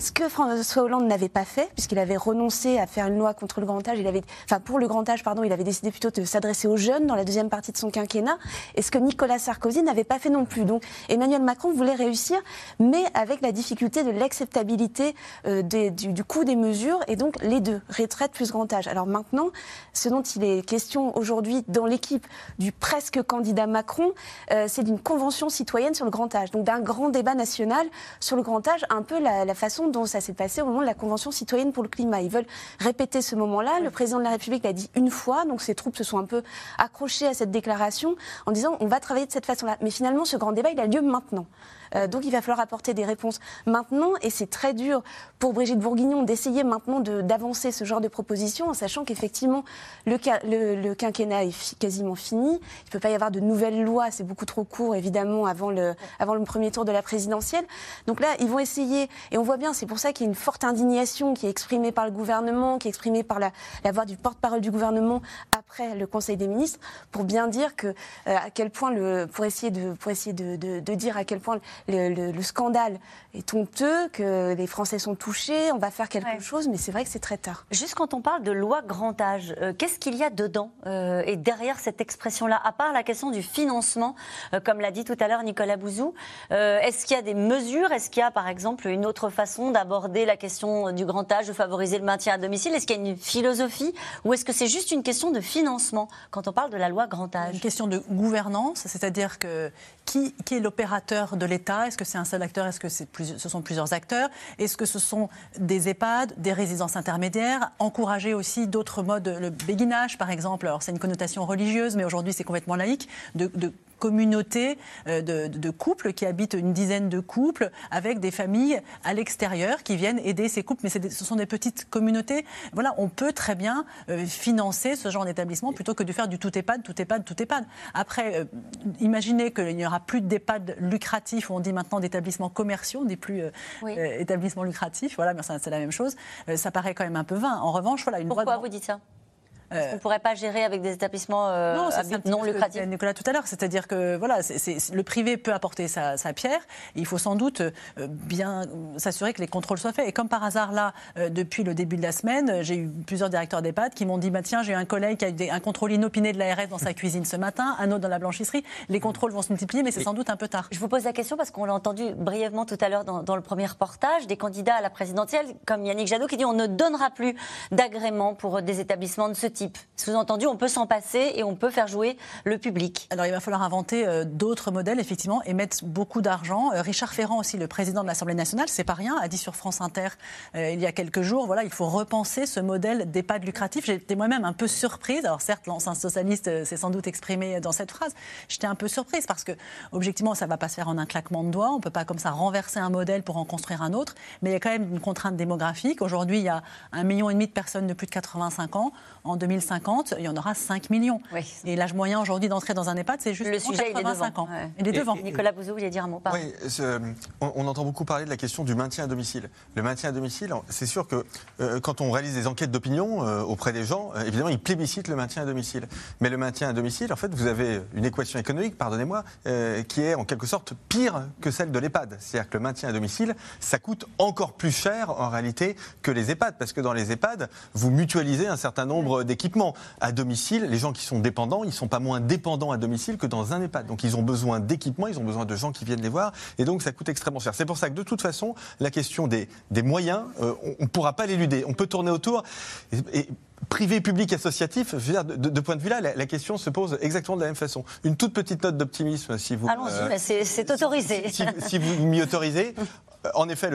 ce que François Hollande n'avait pas fait, puisqu'il avait renoncé à faire une loi contre le grand âge, il avait, enfin pour le grand âge, pardon, il avait décidé plutôt de s'adresser aux jeunes dans la deuxième partie de son quinquennat, et ce que Nicolas Sarkozy n'avait pas fait non plus. Donc Emmanuel Macron voulait réussir, mais avec la difficulté de l'acceptabilité euh, du, coût des mesures, et donc les deux, retraite plus grand âge. Alors maintenant, ce dont il est question aujourd'hui dans l'équipe du presque candidat Macron, euh, c'est d'une convention citoyenne sur le grand âge, donc d'un grand débat national sur le grand âge, un peu la façon dont ça s'est passé au moment de la Convention citoyenne pour le climat. Ils veulent répéter ce moment-là. Le président de la République l'a dit une fois, donc ses troupes se sont un peu accrochées à cette déclaration en disant on va travailler de cette façon-là. Mais finalement, ce grand débat, il a lieu maintenant. Euh, donc il va falloir apporter des réponses maintenant et c'est très dur pour Brigitte Bourguignon d'essayer maintenant d'avancer ce genre de proposition en sachant qu'effectivement le, quinquennat est quasiment fini. Il ne peut pas y avoir de nouvelles lois, c'est beaucoup trop court évidemment avant le, avant le premier tour de la présidentielle. Donc là, ils vont essayer et on voit bien, c'est pour ça qu'il y a une forte indignation qui est exprimée par le gouvernement, qui est exprimée par la, voix du porte-parole du gouvernement après le Conseil des ministres pour bien dire que euh, à quel point le, pour essayer de pour essayer de, de dire à quel point le, scandale est honteux, que les Français sont touchés, on va faire quelque chose, mais c'est vrai que c'est très tard. Juste quand on parle de loi grand âge, euh, qu'est-ce qu'il y a dedans euh, et derrière cette expression-là, à part la question du financement, euh, comme l'a dit tout à l'heure Nicolas Bouzou, est-ce qu'il y a des mesures Est-ce qu'il y a par exemple une autre façon d'aborder la question du grand âge, de favoriser le maintien à domicile? Est-ce qu'il y a une philosophie ou est-ce que c'est juste une question de financement quand on parle de la loi grand âge Une question de gouvernance, c'est-à-dire que qui, qui est l'opérateur de l'État? Est-ce que c'est un seul acteur? Est-ce que ce sont plusieurs acteurs? Est-ce que ce sont des EHPAD, des résidences intermédiaires? Encourager aussi d'autres modes, le béguinage par exemple. Alors c'est une connotation religieuse, mais aujourd'hui c'est complètement laïque, communauté euh, de, couples qui habitent une dizaine de couples avec des familles à l'extérieur qui viennent aider ces couples. Mais ce sont des petites communautés. Voilà, on peut très bien euh, financer ce genre d'établissement plutôt que de faire du tout EHPAD, tout EHPAD, tout EHPAD. Après, euh, imaginez qu'il n'y aura plus d'EHPAD lucratifs, on dit maintenant d'établissements commerciaux, on dit plus établissements lucratifs. Voilà, mais c'est la même chose. ça paraît quand même un peu vain. En revanche, voilà, une Pourquoi vous dites ça? Euh, on ne pourrait pas gérer avec des établissements euh, non, non lucratifs Nicolas tout à l'heure, c'est-à-dire que voilà, le privé peut apporter sa, pierre. il faut sans doute euh, bien s'assurer que les contrôles soient faits. Et comme par hasard là, depuis le début de la semaine, j'ai eu plusieurs directeurs d'EHPAD qui m'ont dit bah, tiens, j'ai eu un collègue qui a eu un contrôle inopiné de l'ARS dans sa cuisine ce matin, un autre dans la blanchisserie. Les contrôles vont se multiplier, mais c'est sans doute un peu tard. Je vous pose la question parce qu'on l'a entendu brièvement tout à l'heure dans, dans, le premier reportage des candidats à la présidentielle, comme Yannick Jadot, qui dit on ne donnera plus d'agrément pour des établissements de ce type. Sous-entendu on peut s'en passer et on peut faire jouer le public. Alors il va falloir inventer euh, d'autres modèles, effectivement, et mettre beaucoup d'argent. Euh, Richard Ferrand aussi, le président de l'Assemblée nationale, c'est pas rien, a dit sur France Inter euh, il y a quelques jours, voilà, il faut repenser ce modèle d'EHPAD lucratif. J'étais moi-même un peu surprise. Alors certes, l'ancien socialiste s'est sans doute exprimé dans cette phrase. J'étais un peu surprise parce que, objectivement, ça va pas se faire en un claquement de doigts. On peut pas comme ça renverser un modèle pour en construire un autre. Mais il y a quand même une contrainte démographique. Aujourd'hui, il y a un million et demi de personnes de plus de 85 ans. En 2050, il y en aura 5 millions. Et l'âge moyen aujourd'hui d'entrer dans un EHPAD, c'est juste le sujet, 85 ans. Il est devant. Nicolas Bouzou, vous voulez dire un mot Oui, on, entend beaucoup parler de la question du maintien à domicile. Le maintien à domicile, c'est sûr que euh, quand on réalise des enquêtes d'opinion euh, auprès des gens, euh, évidemment, ils plébiscitent le maintien à domicile. Mais le maintien à domicile, en fait, vous avez une équation économique, pardonnez-moi, qui est en quelque sorte pire que celle de l'EHPAD. C'est-à-dire que le maintien à domicile, ça coûte encore plus cher en réalité que les EHPAD, parce que dans les EHPAD, vous mutualisez un certain nombre d'équipements. À domicile, les gens qui sont dépendants, ils ne sont pas moins dépendants à domicile que dans un EHPAD. Donc ils ont besoin d'équipements, ils ont besoin de gens qui viennent les voir, et donc ça coûte extrêmement cher. C'est pour ça que de toute façon, la question des, des moyens, euh, on ne pourra pas l'éluder. On peut tourner autour. Et, privé, public, associatif, je veux dire, de, point de vue là, la, question se pose exactement de la même façon. Une toute petite note d'optimisme, si vous. Allons-y, euh, c'est autorisé. Si, si vous m'y autorisez. En effet,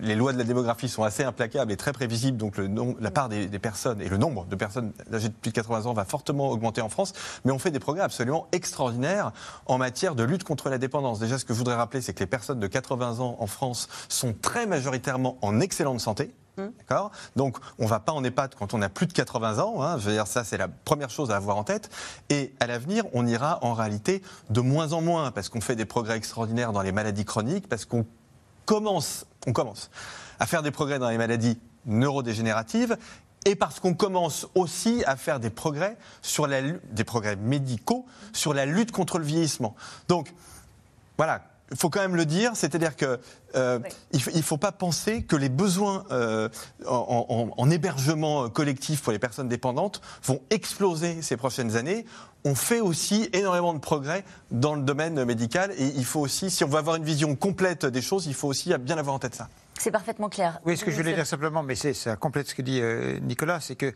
les lois de la démographie sont assez implacables et très prévisibles, donc le la part des, personnes et le nombre de personnes âgées de plus de 80 ans va fortement augmenter en France, mais on fait des progrès absolument extraordinaires en matière de lutte contre la dépendance. Déjà, ce que je voudrais rappeler, c'est que les personnes de 80 ans en France sont très majoritairement en excellente santé Hum. D'accord? Donc, on ne va pas en EHPAD quand on a plus de 80 ans. Hein. je veux dire, ça, c'est la première chose à avoir en tête. Et à l'avenir, on ira en réalité de moins en moins parce qu'on fait des progrès extraordinaires dans les maladies chroniques, parce qu'on on commence à faire des progrès dans les maladies neurodégénératives et parce qu'on commence aussi à faire des progrès sur la, des progrès médicaux sur la lutte contre le vieillissement. Donc, voilà, il faut quand même le dire, c'est-à-dire que euh, il ne faut pas penser que les besoins euh, en, hébergement collectif pour les personnes dépendantes vont exploser ces prochaines années. On fait aussi énormément de progrès dans le domaine médical et il faut aussi, si on veut avoir une vision complète des choses, il faut aussi bien avoir en tête ça. C'est parfaitement clair. Oui, ce que je voulais dire simplement, mais ça complète ce que dit euh, Nicolas, c'est qu'il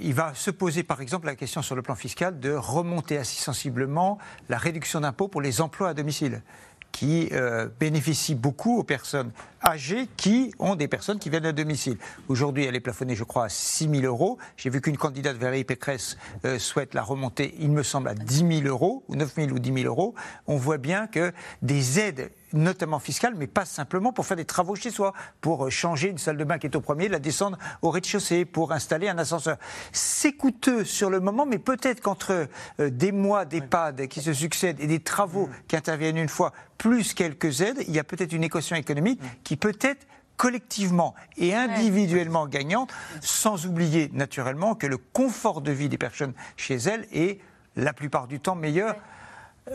il va se poser par exemple la question sur le plan fiscal de remonter assez sensiblement la réduction d'impôts pour les emplois à domicile qui euh, bénéficie beaucoup aux personnes âgées qui ont des personnes qui viennent à domicile. Aujourd'hui, elle est plafonnée, je crois, à 6 000 euros. J'ai vu qu'une candidate, Valérie Pécresse, euh, souhaite la remonter, il me semble, à 10 000 euros, ou 9 000 ou 10 000 euros. On voit bien que des aides notamment fiscales, mais pas simplement pour faire des travaux chez soi, pour euh, changer une salle de bain qui est au premier, la descendre au rez-de-chaussée, pour installer un ascenseur. C'est coûteux sur le moment, mais peut-être qu'entre euh, des mois d'EHPAD qui se succèdent et des travaux qui interviennent une fois, plus quelques aides, il y a peut-être une équation économique qui peut être collectivement et individuellement gagnante, sans oublier naturellement que le confort de vie des personnes chez elles est la plupart du temps meilleur.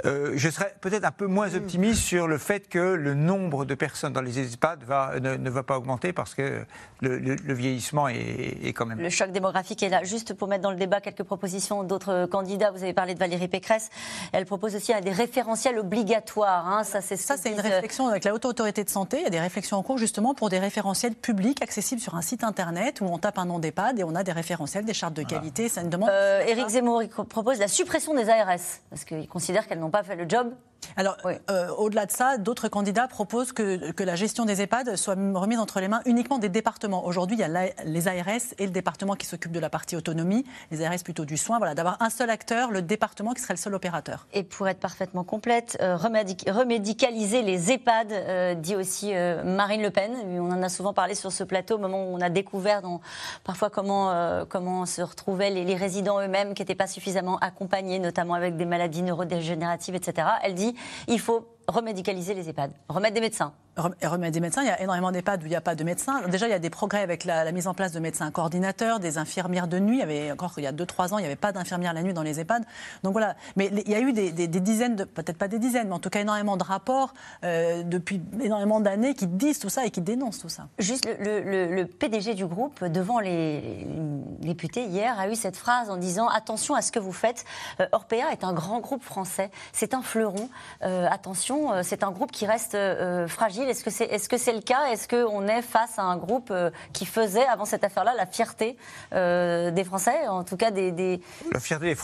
Euh, je serais peut-être un peu moins mm. optimiste sur le fait que le nombre de personnes dans les EHPAD va, ne, va pas augmenter parce que le, vieillissement est, quand même. Le choc démographique est là. Juste pour mettre dans le débat quelques propositions d'autres candidats, vous avez parlé de Valérie Pécresse. Elle propose aussi des référentiels obligatoires. Hein. Ça, c'est ça, c'est une réflexion avec la haute autorité de santé. Il y a des réflexions en cours justement pour des référentiels publics accessibles sur un site internet où on tape un nom d'EHPAD et on a des référentiels, des chartes de qualité. Ça une demande. Euh, Éric Zemmour propose la suppression des ARS parce qu'il considère qu'elles n'ont pas fait le job alors, euh, au-delà de ça, d'autres candidats proposent que, que, la gestion des EHPAD soit remise entre les mains uniquement des départements. Aujourd'hui, il y a les ARS et le département qui s'occupe de la partie autonomie, les ARS plutôt du soin. Voilà, d'avoir un seul acteur, le département qui serait le seul opérateur. Et pour être parfaitement complète, euh, remédicaliser les EHPAD, euh, dit aussi Marine Le Pen. On en a souvent parlé sur ce plateau, au moment où on a découvert parfois comment, comment se retrouvaient les, les résidents eux-mêmes qui n'étaient pas suffisamment accompagnés, notamment avec des maladies neurodégénératives, etc. Elle dit il faut remédicaliser les EHPAD, remettre des médecins. Remettre des médecins, il y a énormément d'EHPAD où il n'y a pas de médecins. Déjà, il y a des progrès avec la, mise en place de médecins coordinateurs, des infirmières de nuit. Il y avait encore il y a 2-3 ans, il n'y avait pas d'infirmières la nuit dans les EHPAD. Donc voilà. Mais il y a eu des, dizaines, peut-être pas des dizaines, mais en tout cas énormément de rapports euh, depuis énormément d'années qui disent tout ça et qui dénoncent tout ça. Juste le, PDG du groupe, devant les, députés hier, a eu cette phrase en disant attention à ce que vous faites. Euh, Orpea est un grand groupe français. C'est un fleuron. Euh, attention euh, c'est un groupe qui reste euh, fragile. Est-ce que c'est est -ce le cas? Est-ce qu'on est face à un groupe euh, qui faisait, avant cette affaire-là, la fierté des Français, en tout cas des, des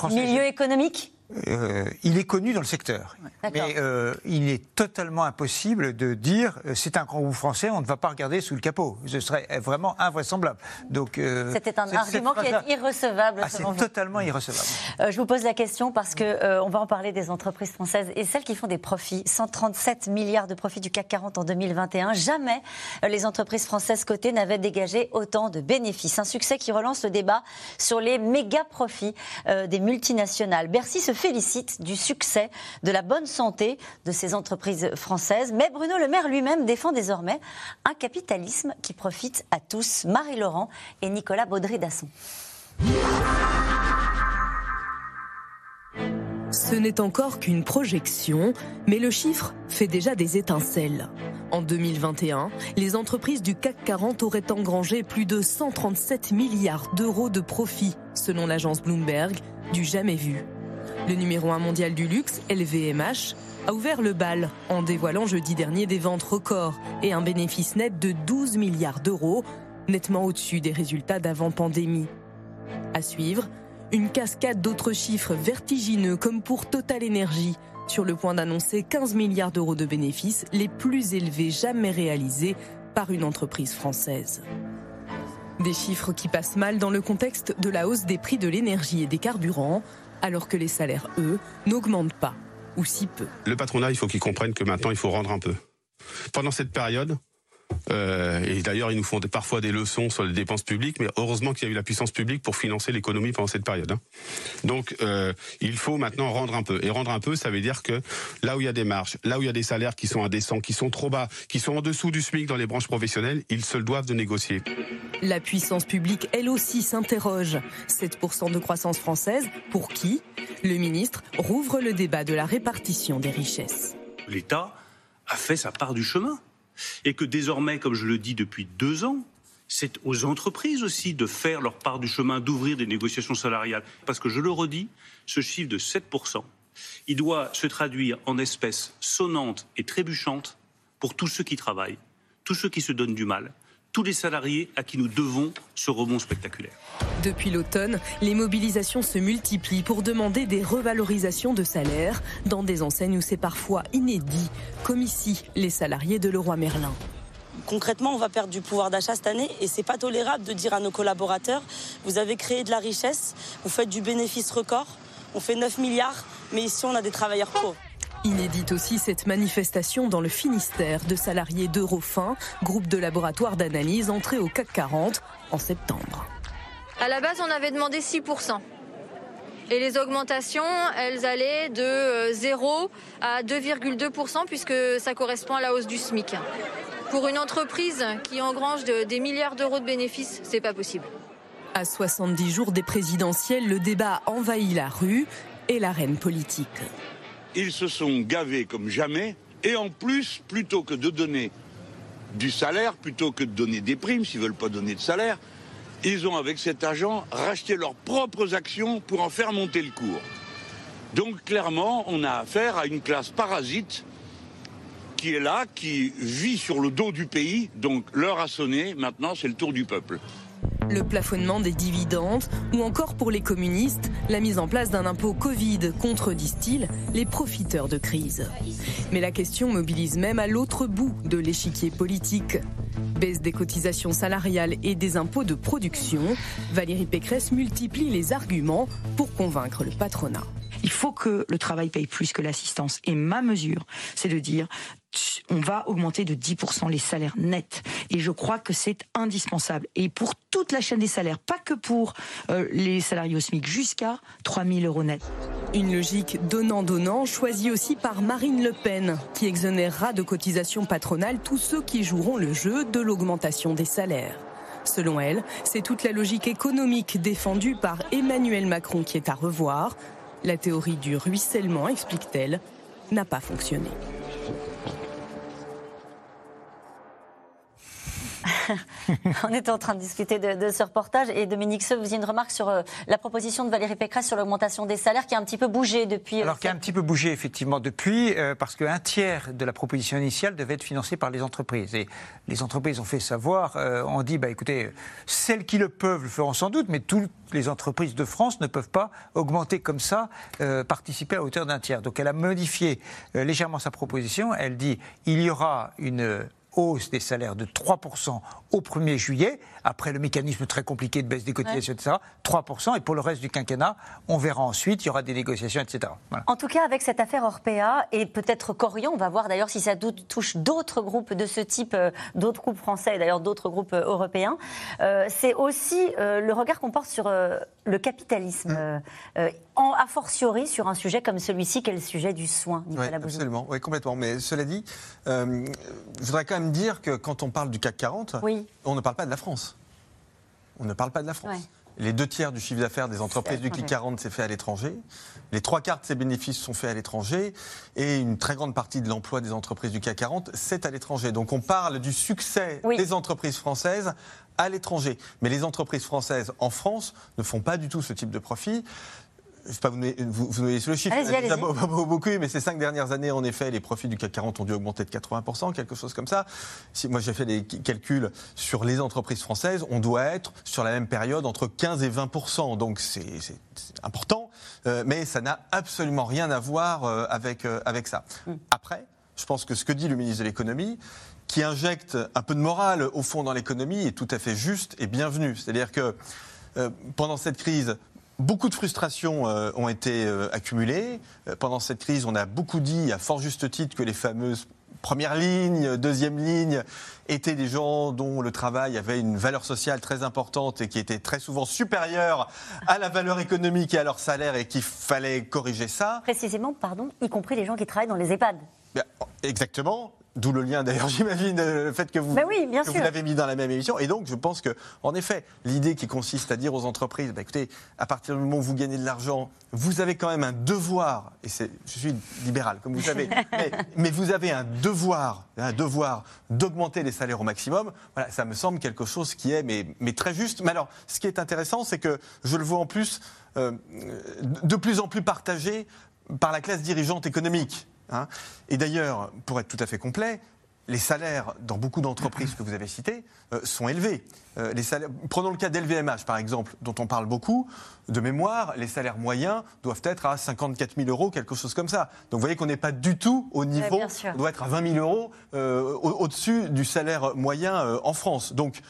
milieux économiques? Euh, il est connu dans le secteur. Mais euh, il est totalement impossible de dire euh, c'est un grand groupe français, on ne va pas regarder sous le capot. Ce serait vraiment invraisemblable. Donc c'était un argument qui est irrecevable. Ah, c'est totalement irrecevable. je vous pose la question parce que on va en parler des entreprises françaises et celles qui font des profits. 137 milliards de profits du CAC 40 en 2021. Jamais les entreprises françaises cotées n'avaient dégagé autant de bénéfices. Un succès qui relance le débat sur les méga profits des multinationales. Bercy se félicite du succès, de la bonne santé de ces entreprises françaises. Mais Bruno Le Maire lui-même défend désormais un capitalisme qui profite à tous. Marie-Laurent et Nicolas Baudry-Dasson. Ce n'est encore qu'une projection, mais le chiffre fait déjà des étincelles. En 2021, les entreprises du CAC 40 auraient engrangé plus de 137 milliards d'euros de profits, selon l'agence Bloomberg, du jamais vu. Le numéro 1 mondial du luxe, LVMH, a ouvert le bal en dévoilant jeudi dernier des ventes records et un bénéfice net de 12 milliards d'euros, nettement au-dessus des résultats d'avant-pandémie. À suivre, une cascade d'autres chiffres vertigineux comme pour Total Energy, sur le point d'annoncer 15 milliards d'euros de bénéfices, les plus élevés jamais réalisés par une entreprise française. Des chiffres qui passent mal dans le contexte de la hausse des prix de l'énergie et des carburants, alors que les salaires, eux, n'augmentent pas, ou si peu. Le patronat, il faut qu'il comprenne que maintenant, il faut rendre un peu. Pendant cette période, Euh, et d'ailleurs, ils nous font parfois des leçons sur les dépenses publiques, mais heureusement qu'il y a eu la puissance publique pour financer l'économie pendant cette période. Hein. Donc, euh, il faut maintenant rendre un peu. Et rendre un peu, ça veut dire que là où il y a des marges, là où il y a des salaires qui sont indécents, qui sont trop bas, qui sont en dessous du SMIC dans les branches professionnelles, ils se doivent de négocier. La puissance publique, elle aussi, s'interroge. 7% de croissance française, pour qui? Le ministre rouvre le débat de la répartition des richesses. L'État a fait sa part du chemin et que désormais, comme je le dis depuis deux ans, c'est aux entreprises aussi de faire leur part du chemin, d'ouvrir des négociations salariales. Parce que je le redis, ce chiffre de 7%, il doit se traduire en espèces sonnantes et trébuchantes pour tous ceux qui travaillent, tous ceux qui se donnent du mal, tous les salariés à qui nous devons ce rebond spectaculaire. Depuis l'automne, les mobilisations se multiplient pour demander des revalorisations de salaire dans des enseignes où c'est parfois inédit, comme ici les salariés de Leroy Merlin. Concrètement, on va perdre du pouvoir d'achat cette année et c'est pas tolérable de dire à nos collaborateurs vous avez créé de la richesse, vous faites du bénéfice record, on fait 9 milliards, mais ici on a des travailleurs pauvres. Inédite aussi cette manifestation dans le Finistère de salariés d'Eurofin, groupe de laboratoire d'analyse entré au CAC 40 en septembre. À la base, on avait demandé 6%. Et les augmentations, elles allaient de 0 euh, à 2,2% puisque ça correspond à la hausse du SMIC. Pour une entreprise qui engrange des milliards d'euros de bénéfices, c'est pas possible. À 70 jours des présidentielles, le débat envahit la rue et l'arène politique. Ils se sont gavés comme jamais. Et en plus, plutôt que de donner du salaire, plutôt que de donner des primes, s'ils ne veulent pas donner de salaire, ils ont, avec cet argent, racheté leurs propres actions pour en faire monter le cours. Donc, clairement, on a affaire à une classe parasite qui est là, qui vit sur le dos du pays. Donc, l'heure a sonné. Maintenant, c'est le tour du peuple le plafonnement des dividendes ou encore pour les communistes, la mise en place d'un impôt Covid contre, disent-ils, les profiteurs de crise? Mais la question mobilise même à l'autre bout de l'échiquier politique. Baisse des cotisations salariales et des impôts de production, Valérie Pécresse multiplie les arguments pour convaincre le patronat. Il faut que le travail paye plus que l'assistance. Et ma mesure, c'est de dire on va augmenter de 10% les salaires nets. Et je crois que c'est indispensable. Et pour toute la chaîne des salaires, pas que pour euh, les salariés au SMIC, jusqu'à 3 000 euros nets. Une logique donnant-donnant, choisie aussi par Marine Le Pen, qui exonérera de cotisations patronales tous ceux qui joueront le jeu de l'augmentation des salaires. Selon elle, c'est toute la logique économique défendue par Emmanuel Macron qui est à revoir. La théorie du ruissellement, explique-t-elle, n'a pas fonctionné. on était en train de discuter de, ce reportage et Dominique Seux, vous avez une remarque sur euh, la proposition de Valérie Pécresse sur l'augmentation des salaires qui a un petit peu bougé depuis. Euh, Alors qui a un petit peu bougé effectivement depuis, euh, parce qu'un tiers de la proposition initiale devait être financé par les entreprises. Et les entreprises ont fait savoir, ont dit, bah écoutez, celles qui le peuvent le feront sans doute, mais toutes les entreprises de France ne peuvent pas augmenter comme ça, participer à hauteur d'un tiers. Donc elle a modifié légèrement sa proposition. Elle dit, il y aura une hausse des salaires de 3% au 1er juillet, après le mécanisme très compliqué de baisse des cotisations, etc. 3%, et pour le reste du quinquennat, on verra ensuite, il y aura des négociations, etc. En tout cas, avec cette affaire Orpea, et peut-être Corian, on va voir d'ailleurs si ça touche d'autres groupes de ce type, euh, d'autres groupes français et d'ailleurs d'autres groupes euh, européens, euh, c'est aussi le regard qu'on porte sur le capitalisme, mm. En, a fortiori sur un sujet comme celui-ci, qui est le sujet du soin, Nicolas Oui, absolument, oui, complètement. Mais cela dit, je voudrais quand même dire que quand on parle du CAC 40, on ne parle pas de la France. On ne parle pas de la France. Les deux tiers du chiffre d'affaires des entreprises du CAC 40 s'est fait à l'étranger. Les trois quarts de ces bénéfices sont faits à l'étranger. Et une très grande partie de l'emploi des entreprises du CAC 40, c'est à l'étranger. Donc on parle du succès des entreprises françaises à l'étranger. Mais les entreprises françaises en France ne font pas du tout ce type de profit je sais pas, vous, vous, le chiffre, beaucoup, mais ces cinq dernières années, en effet, les profits du CAC 40 ont dû augmenter de 80%, quelque chose comme ça. Si, moi, j'ai fait des calculs sur les entreprises françaises, on doit être sur la même période entre 15 et 20%. Donc, c'est important, euh, mais ça n'a absolument rien à voir euh, avec, euh, avec ça. Mm. Après, je pense que ce que dit le ministre de l'économie, qui injecte un peu de morale au fond dans l'économie, est tout à fait juste et bienvenu. C'est-à-dire que pendant cette crise, Beaucoup de frustrations euh, ont été euh, accumulées. Euh, pendant cette crise, on a beaucoup dit, à fort juste titre, que les fameuses première ligne, deuxième ligne, étaient des gens dont le travail avait une valeur sociale très importante et qui était très souvent supérieure à la valeur économique et à leur salaire et qu'il fallait corriger ça. Précisément, pardon, y compris les gens qui travaillent dans les EHPAD. Exactement. D'où le lien d'ailleurs, j'imagine, le fait que vous, ben oui, vous l'avez mis dans la même émission. Et donc, je pense que, en effet, l'idée qui consiste à dire aux entreprises, bah, écoutez, à partir du moment où vous gagnez de l'argent, vous avez quand même un devoir, et je suis libéral, comme vous savez, mais, vous avez un devoir, un devoir d'augmenter les salaires au maximum. Voilà, ça me semble quelque chose qui est mais, mais très juste. Mais alors, ce qui est intéressant, c'est que je le vois en plus euh, de plus en plus partagé par la classe dirigeante économique. Hein. Et d'ailleurs, pour être tout à fait complet, les salaires dans beaucoup d'entreprises que vous avez citées euh, sont élevés. Euh, les salaires, prenons le cas d'LVMH, par exemple, dont on parle beaucoup. De mémoire, les salaires moyens doivent être à 54 000 euros, quelque chose comme ça. Donc vous voyez qu'on n'est pas du tout au niveau, on doit être à 20 000 euros euh, au-dessus du salaire moyen en France. Donc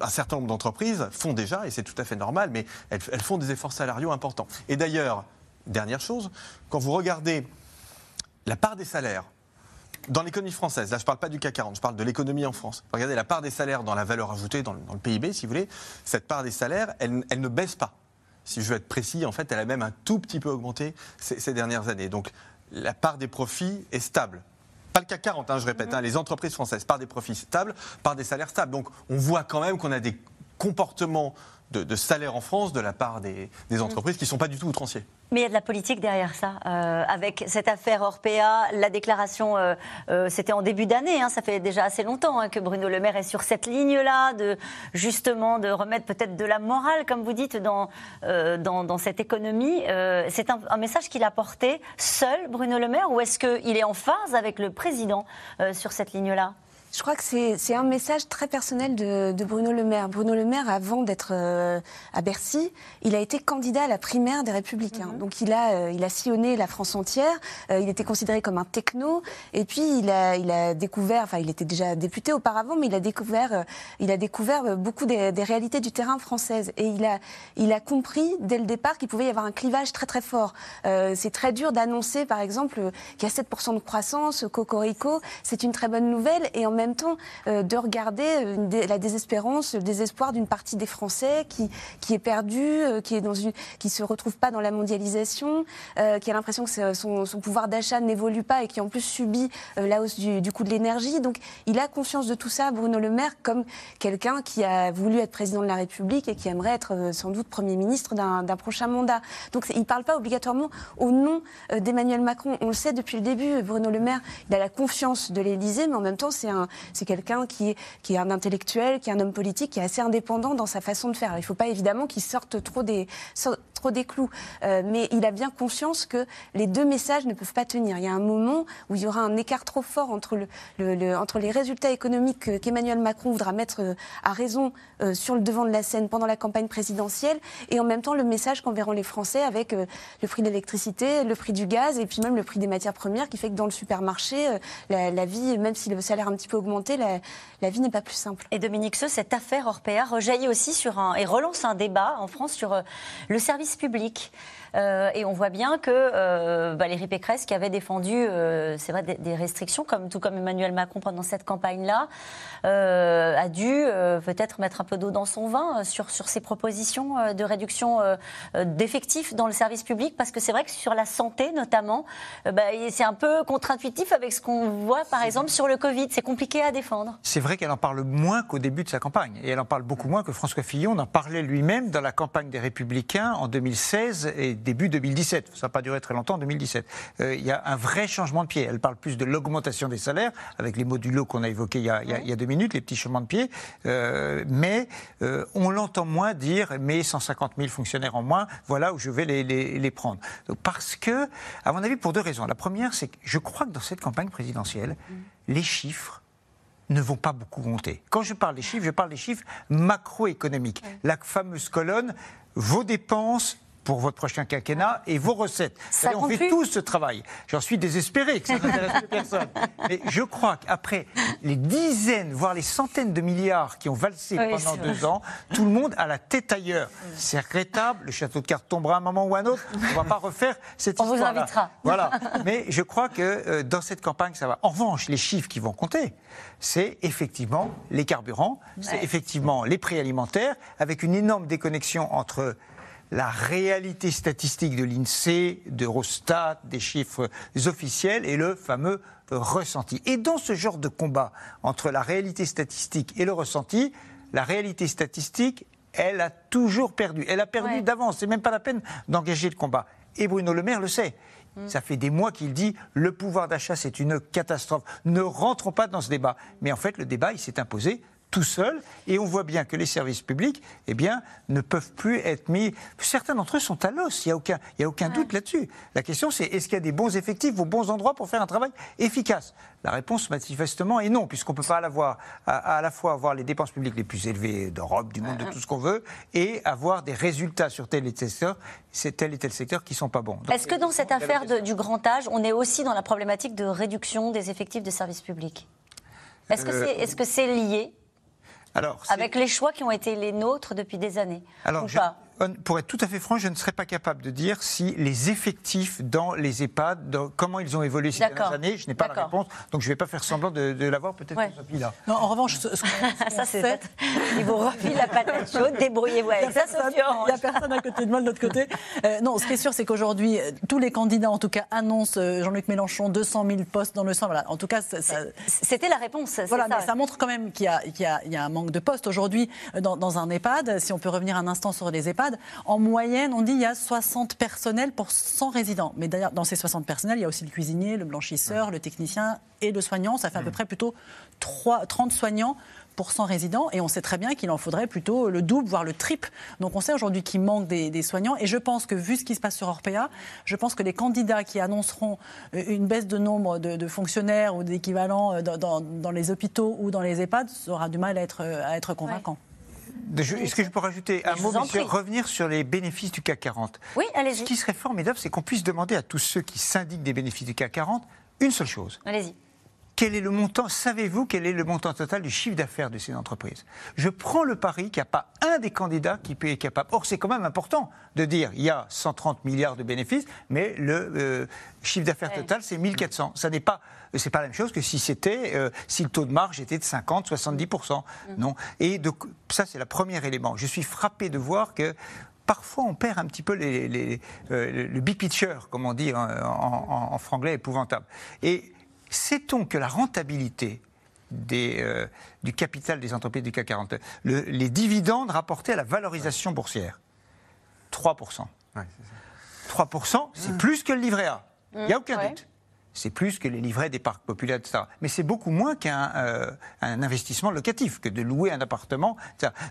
un certain nombre d'entreprises font déjà, et c'est tout à fait normal, mais elles, elles font des efforts salariaux importants. Et d'ailleurs, dernière chose, quand vous regardez la part des salaires dans l'économie française, là je ne parle pas du CAC 40, je parle de l'économie en France. Regardez la part des salaires dans la valeur ajoutée, dans le, PIB si vous voulez, cette part des salaires, elle, ne baisse pas. Si je veux être précis, en fait, elle a même un tout petit peu augmenté ces, dernières années. Donc la part des profits est stable. Pas le CAC 40, hein, je répète, hein, les entreprises françaises, part des profits stables, part des salaires stables. Donc on voit quand même qu'on a des comportements de, salaire en France de la part des, entreprises qui ne sont pas du tout outranciers. Mais il y a de la politique derrière ça. Euh, avec cette affaire Orpea, la déclaration, euh, euh, c'était en début d'année, hein, ça fait déjà assez longtemps hein, que Bruno Le Maire est sur cette ligne-là, de justement de remettre peut-être de la morale, comme vous dites, dans, dans, cette économie. c'est un, un, message qu'il a porté seul, Bruno Le Maire, ou est-ce qu'il est en phase avec le président sur cette ligne-là? Je crois que c'est un message très personnel de, de, Bruno Le Maire. Bruno Le Maire, avant d'être euh, à Bercy, il a été candidat à la primaire des Républicains. Mhm. Donc il a, euh, il a sillonné la France entière. Euh, il était considéré comme un techno. Et puis il a, il a découvert, enfin il était déjà député auparavant, mais il a découvert, il a découvert beaucoup des, des, réalités du terrain française. Et il a, il a compris dès le départ qu'il pouvait y avoir un clivage très très fort. c'est très dur d'annoncer, par exemple, qu'il y a 7% de croissance, cocorico. C'est une très bonne nouvelle. Et en même temps euh, de regarder euh, la désespérance, le désespoir d'une partie des Français qui, qui est perdue, euh, qui est dans une, qui se retrouve pas dans la mondialisation, qui a l'impression que son, son, pouvoir d'achat n'évolue pas et qui en plus subit la hausse du, du coût de l'énergie. Donc il a conscience de tout ça, Bruno Le Maire, comme quelqu'un qui a voulu être président de la République et qui aimerait être sans doute Premier ministre d'un prochain mandat. Donc il ne parle pas obligatoirement au nom d'Emmanuel Macron. On le sait depuis le début, Bruno Le Maire, il a la confiance de l'Élysée, mais en même temps c'est un, c'est quelqu'un qui, est un intellectuel, qui est un homme politique, qui est assez indépendant dans sa façon de faire. Il ne faut pas évidemment qu'il sorte trop des, trop des clous. Euh, mais il a bien conscience que les deux messages ne peuvent pas tenir. Il y a un moment où il y aura un écart trop fort entre, le, entre les résultats économiques qu'Emmanuel Macron voudra mettre euh, à raison euh, sur le devant de la scène pendant la campagne présidentielle et en même temps le message qu'enverront les Français avec le prix de l'électricité, le prix du gaz et puis même le prix des matières premières qui fait que dans le supermarché, la, vie, même si le salaire a un petit peu augmenté, la, vie n'est pas plus simple. Et Dominique Seux, cette affaire Orpea rejaillit aussi sur un, et relance un débat en France sur euh, le service public. Euh, et on voit bien que euh, Valérie Pécresse, qui avait défendu, euh, c'est vrai, des, restrictions, comme, tout comme Emmanuel Macron pendant cette campagne-là, a dû peut-être mettre un peu d'eau dans son vin sur, sur ces propositions de réduction d'effectifs dans le service public, parce que c'est vrai que sur la santé notamment, bah, c'est un peu contre-intuitif avec ce qu'on voit par exemple sur le Covid. C'est compliqué à défendre. C'est vrai qu'elle en parle moins qu'au début de sa campagne. Et elle en parle beaucoup moins que François Fillon en parlait lui-même dans la campagne des Républicains en 2016 et début 2017. Ça n'a pas duré très longtemps, en 2017. Euh, il y a un vrai changement de pied. Elle parle plus de l'augmentation des salaires, avec les modulos qu'on a évoqués il y a, deux minutes, les petits chemins de pied. Euh, mais euh, on l'entend moins dire, mais 150 000 fonctionnaires en moins, voilà où je vais les, prendre. parce que, à mon avis, pour deux raisons. La première, c'est que je crois que dans cette campagne présidentielle, mm. les chiffres ne vont pas beaucoup monter. Quand je parle des chiffres, je parle des chiffres macroéconomiques. La fameuse colonne, vos dépenses pour votre prochain quinquennat et vos recettes. Ça on fait tous ce travail. J'en suis désespéré que ça n'intéresse personne. Mais je crois qu'après les dizaines, voire les centaines de milliards qui ont valsé pendant deux ans, tout le monde a la tête ailleurs. C'est regrettable. Le château de cartes tombera un moment ou un autre. On ne va pas refaire cette histoire. On vous invitera. Voilà. Mais je crois que euh, dans cette campagne, ça va. En revanche, les chiffres qui vont compter, c'est effectivement les carburants, c'est effectivement les prix alimentaires, avec une énorme déconnexion entre la réalité statistique de l'INSEE, d'Eurostat, des chiffres officiels et le fameux ressenti. Et dans ce genre de combat entre la réalité statistique et le ressenti, la réalité statistique, elle a toujours perdu. Elle a perdu d'avance. C'est même pas la peine d'engager le combat. Et Bruno Le Maire le sait. Mm. Ça fait des mois qu'il dit le pouvoir d'achat, c'est une catastrophe. Ne rentrons pas dans ce débat. Mais en fait, le débat, il s'est imposé tout seul, et on voit bien que les services publics, eh bien, ne peuvent plus être mis. Certains d'entre eux sont à l'os. Il n'y a aucun, il y a aucun doute là-dessus. La question, c'est est-ce qu'il y a des bons effectifs aux bons endroits pour faire un travail efficace? La réponse, manifestement, est non, puisqu'on ne peut pas à la, fois, à, la fois avoir les dépenses publiques les plus élevées d'Europe, du monde, de tout ce qu'on veut, et avoir des résultats sur tel et tel secteur, c'est tel et tel secteur qui ne sont pas bons. Est-ce que dans cette affaire du grand âge, on est aussi dans la problématique de réduction des effectifs de services publics? Est-ce que euh, c'est est -ce lié avec les choix qui ont été les nôtres depuis des années. Alors, pour être tout à fait franc, je ne serais pas capable de dire si les effectifs dans les EHPAD, comment ils ont évolué ces dernières années. Je n'ai pas la réponse, donc je ne vais pas faire semblant de, l'avoir. Peut-être ouais. là. Non, en revanche, ce, ça c'est il vous refile la patate chaude, débrouillez-vous avec ça, Il n'y a personne à côté de moi de l'autre côté. Euh, non, ce qui est sûr, c'est qu'aujourd'hui, euh, tous les candidats, en tout cas, annoncent euh, Jean-Luc Mélenchon 200 000 postes dans le sang. Voilà. En tout cas, c'était la réponse. Voilà, ça. mais ça montre quand même qu'il y, y, y, a un manque de postes aujourd'hui dans, dans un EHPAD. Si on peut revenir un instant sur les EHPAD, en moyenne, on dit il y a 60 personnels pour 100 résidents. Mais d'ailleurs, dans ces 60 personnels, il y a aussi le cuisinier, le blanchisseur, le technicien et le soignant. Ça fait à peu près plutôt 3, 30 soignants pour 100 résidents. Et on sait très bien qu'il en faudrait plutôt le double, voire le triple. Donc on sait aujourd'hui qu'il manque des, soignants. Et je pense que, vu ce qui se passe sur Orpea, je pense que les candidats qui annonceront une baisse de nombre de, fonctionnaires ou d'équivalents euh, dans, les hôpitaux ou dans les EHPAD aura du mal à être, à être convaincant. Est-ce que je peux rajouter un mot, monsieur, revenir sur les bénéfices du CAC 40 Oui, allez-y. Ce qui serait formidable, c'est qu'on puisse demander à tous ceux qui syndiquent des bénéfices du CAC 40 une seule chose. Allez-y. Quel est le montant Savez-vous quel est le montant total du chiffre d'affaires de ces entreprises? Je prends le pari qu'il n'y a pas un des candidats qui peut être capable. Or, c'est quand même important de dire il y a 130 milliards de bénéfices, mais le euh, chiffre d'affaires total, c'est 1400. Ça n'est pas c'est pas la même chose que si c'était euh, si le taux de marge était de 50, 70 mm. Non. Et donc ça, c'est le premier élément. Je suis frappé de voir que parfois on perd un petit peu les, euh, le big picture, comme on dit en, en franglais épouvantable. Et Sait-on que la rentabilité des, euh, du capital des entreprises du CAC 40, les dividendes rapportés à la valorisation boursière? 3%. 3%, c'est plus que le livret A. Il n'y a aucun doute c'est plus que les livrets des parcs populaires, etc. Mais c'est beaucoup moins qu'un euh, investissement locatif, que de louer un appartement.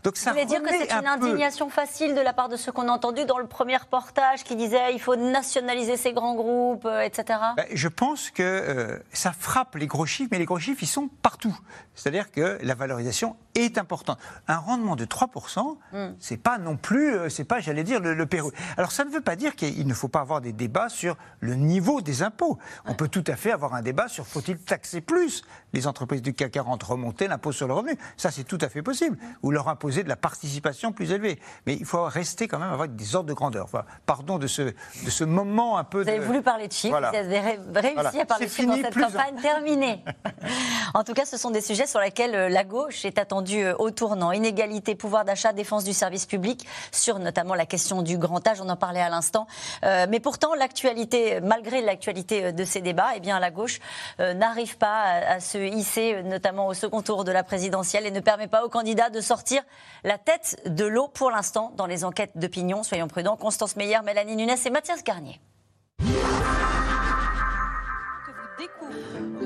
Donc ça Vous voulez dire que c'est une indignation facile de la part de ceux qu'on a entendus dans le premier reportage qui disait il faut nationaliser ces grands groupes, euh, etc. Ben, je pense que euh, ça frappe les gros chiffres, mais les gros chiffres, ils sont partout. C'est-à-dire que la valorisation est importante. Un rendement de 3%, hmm. c'est pas non plus, c'est pas, j'allais dire, le, Pérou. Alors ça ne veut pas dire qu'il ne faut pas avoir des débats sur le niveau des impôts. On peut tout à fait avoir un débat sur faut-il taxer plus les entreprises du CAC 40, remonter l'impôt sur le revenu. Ça, c'est tout à fait possible. Ou leur imposer de la participation plus élevée. Mais il faut rester quand même avec des ordres de grandeur. Enfin, pardon de ce, de ce moment un peu. Vous avez voulu parler de chiffres, vous avez réussi à parler de chiffres dans cette campagne terminée. en tout cas, ce sont des sujets sur lesquels euh, la gauche est attendue euh, au tournant. Inégalité, pouvoir d'achat, défense du service public, sur notamment la question du grand âge, on en parlait à l'instant. Euh, mais pourtant, l'actualité, malgré l'actualité de ces débats, eh bien la gauche euh, n'arrive pas à, se hisser, euh, notamment au second tour de la présidentielle, et ne permet pas aux candidats de sortir la tête de l'eau pour l'instant dans les enquêtes d'opinion. Soyons prudents. Constance Meyer, Mélanie Nunes et Mathias Garnier.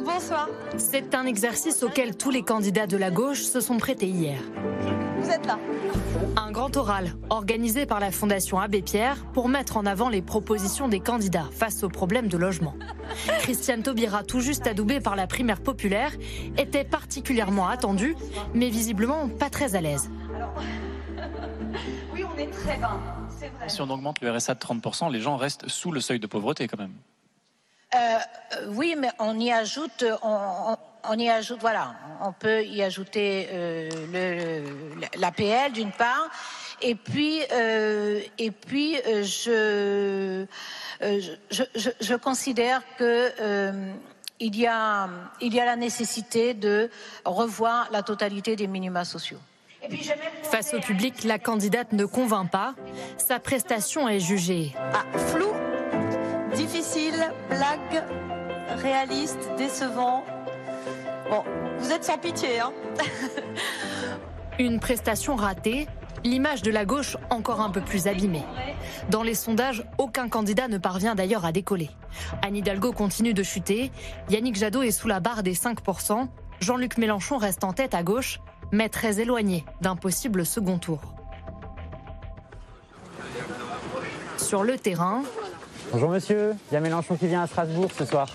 Bonsoir. C'est un exercice auquel tous les candidats de la gauche se sont prêtés hier. Vous êtes là. Un grand oral organisé par la Fondation Abbé Pierre pour mettre en avant les propositions des candidats face aux problèmes de logement. Christiane Taubira, tout juste adoubée par la primaire populaire, était particulièrement attendue, mais visiblement pas très à l'aise. Oui, on est très bas, c'est vrai. Si on augmente le RSA de 30%, les gens restent sous le seuil de pauvreté quand même. Euh, oui, mais on y ajoute, on, y ajoute, voilà, on peut y ajouter euh, l'APL d'une part, et puis, euh, et puis je, je, je, considère que il y, a, il y a la nécessité de revoir la totalité des minima sociaux. Face au public, la candidate ne convainc pas. Sa prestation est jugée. Ah, flou, difficile, blague, réaliste, décevant. Bon, vous êtes sans pitié, hein Une prestation ratée, l'image de la gauche encore un peu plus abîmée. Dans les sondages, aucun candidat ne parvient d'ailleurs à décoller. Anne Hidalgo continue de chuter, Yannick Jadot est sous la barre des 5%, Jean-Luc Mélenchon reste en tête à gauche, mais très éloigné d'un possible second tour. Sur le terrain. Bonjour monsieur, il y a Mélenchon qui vient à Strasbourg ce soir.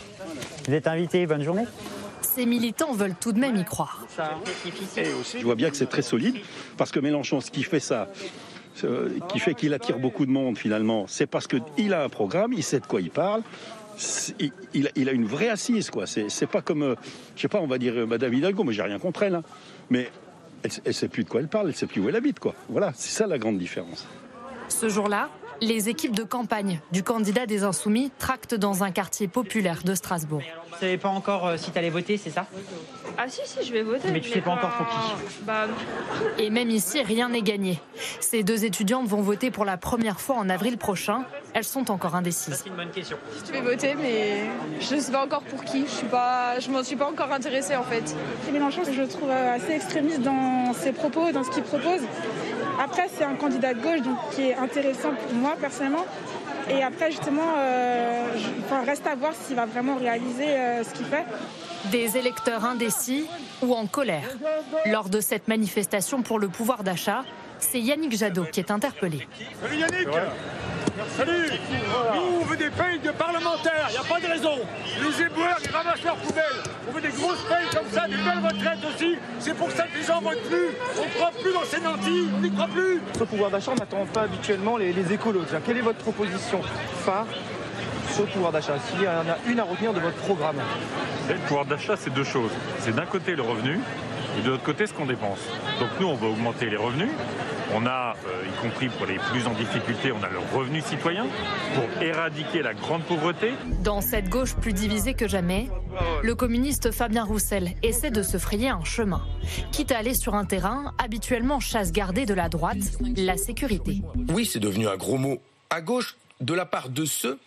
Vous êtes invité, bonne journée. Ces militants veulent tout de même y croire. Je vois bien que c'est très solide, parce que Mélenchon, ce qui fait ça, qui fait qu'il attire beaucoup de monde finalement, c'est parce qu'il a un programme, il sait de quoi il parle. Il, a une vraie assise, quoi. C'est pas comme, euh, je sais pas, on va dire euh, Madame Hidalgo, mais j'ai rien contre elle. Hein. Mais elle, ne sait plus de quoi elle parle, elle sait plus où elle habite, quoi. Voilà, c'est ça la grande différence. Ce jour-là, les équipes de campagne du candidat des Insoumis tractent dans un quartier populaire de Strasbourg. Vous savez pas encore euh, si tu allais voter, c'est ça? Ah si, si, je vais voter. Mais tu sais pas, encore pour qui Bah Et même ici, rien n'est gagné. Ces deux étudiantes vont voter pour la première fois en avril prochain. Elles sont encore indécises. C'est une bonne question. Je vais voter, mais je ne sais pas encore pour qui. Je suis pas, je m'en suis pas encore intéressée en fait. Mélenchon, je le trouve euh, assez extrémiste dans ses propos, dans ce qu'il propose. Après, c'est un candidat de gauche qui est intéressant pour moi personnellement. Et après, justement, euh, reste à voir s'il va vraiment réaliser euh, ce qu'il fait. Des électeurs indécis ou en colère. Lors de cette manifestation pour le pouvoir d'achat, c'est Yannick Jadot qui est interpellé. Salut Yannick Salut Nous, on veut des payes de parlementaires, il n'y a pas de raison. Les éboueurs, les ramasseurs poubelles, on veut des grosses payes comme ça, des belles retraites aussi. C'est pour ça que les gens votent plus. On ne croit plus dans ces nantis, on n'y croit plus. Le pouvoir d'achat, on n'attend pas habituellement les, les écolos. Quelle est votre proposition phare sur le pouvoir d'achat? S'il y en a une à retenir de votre programme. Le pouvoir d'achat, c'est deux choses. C'est d'un côté le revenu et de l'autre côté ce qu'on dépense. Donc nous, on va augmenter les revenus. On a, euh, y compris pour les plus en difficulté, on a le revenu citoyen pour éradiquer la grande pauvreté. Dans cette gauche plus divisée que jamais, le communiste Fabien Roussel essaie de se frayer un chemin, quitte à aller sur un terrain habituellement chasse gardée de la droite, la sécurité. Oui, c'est devenu un gros mot. À gauche, de la part de ceux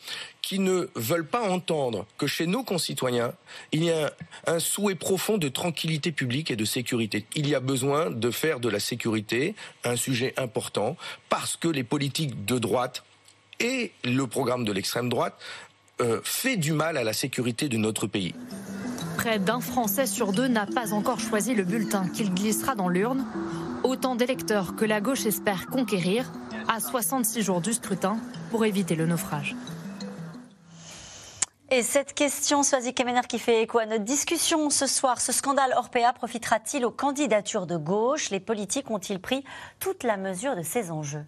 qui ne veulent pas entendre que chez nos concitoyens, il y a un souhait profond de tranquillité publique et de sécurité. Il y a besoin de faire de la sécurité un sujet important parce que les politiques de droite et le programme de l'extrême droite euh, fait du mal à la sécurité de notre pays. Près d'un Français sur deux n'a pas encore choisi le bulletin qu'il glissera dans l'urne. Autant d'électeurs que la gauche espère conquérir à 66 jours du scrutin pour éviter le naufrage. Et cette question, Soazic Kemener, qui fait écho à notre discussion ce soir, ce scandale Orpea profitera-t-il aux candidatures de gauche? Les politiques ont-ils pris toute la mesure de ces enjeux?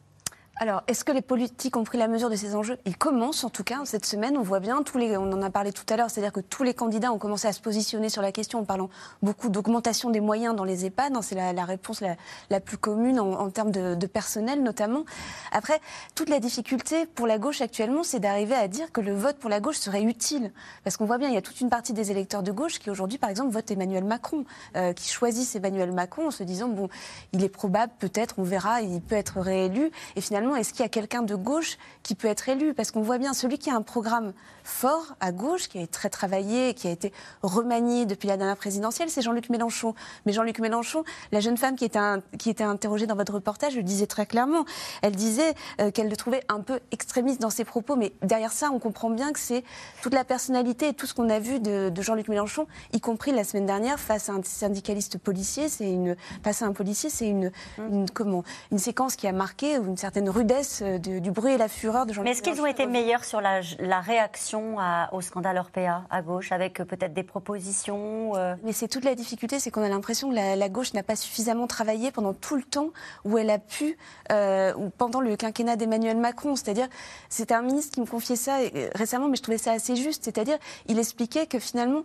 Alors, est-ce que les politiques ont pris la mesure de ces enjeux? Ils commencent, en tout cas, cette semaine. On voit bien, tous les, on en a parlé tout à l'heure, c'est-à-dire que tous les candidats ont commencé à se positionner sur la question en parlant beaucoup d'augmentation des moyens dans les EHPAD. Hein, c'est la, réponse la, plus commune en, termes de, personnel, notamment. Après, toute la difficulté pour la gauche actuellement, c'est d'arriver à dire que le vote pour la gauche serait utile. Parce qu'on voit bien, il y a toute une partie des électeurs de gauche qui, aujourd'hui, par exemple, votent Emmanuel Macron, euh, qui choisissent Emmanuel Macron en se disant, bon, il est probable, peut-être, on verra, il peut être réélu. Et finalement, est-ce qu'il y a quelqu'un de gauche qui peut être élu? Parce qu'on voit bien, celui qui a un programme fort à gauche, qui a été très travaillé, qui a été remanié depuis la dernière présidentielle, c'est Jean-Luc Mélenchon. Mais Jean-Luc Mélenchon, la jeune femme qui était, qui était interrogée dans votre reportage, le disait très clairement. Elle disait euh, qu'elle le trouvait un peu extrémiste dans ses propos, mais derrière ça, on comprend bien que c'est toute la personnalité et tout ce qu'on a vu de, Jean-Luc Mélenchon, y compris la semaine dernière face à un syndicaliste policier. C'est une face à un policier, c'est une, une comment? Une séquence qui a marqué une certaine rudesse, du bruit et la fureur de Jean-Luc Mais est-ce qu'ils ont été meilleurs sur la, réaction au scandale Orpea à gauche, avec peut-être des propositions Mais c'est toute la difficulté, c'est qu'on a l'impression que la, gauche n'a pas suffisamment travaillé pendant tout le temps où elle a pu, ou pendant le quinquennat d'Emmanuel Macron. C'est-à-dire, c'était un ministre qui me confiait ça récemment, mais je trouvais ça assez juste. C'est-à-dire, il expliquait que finalement,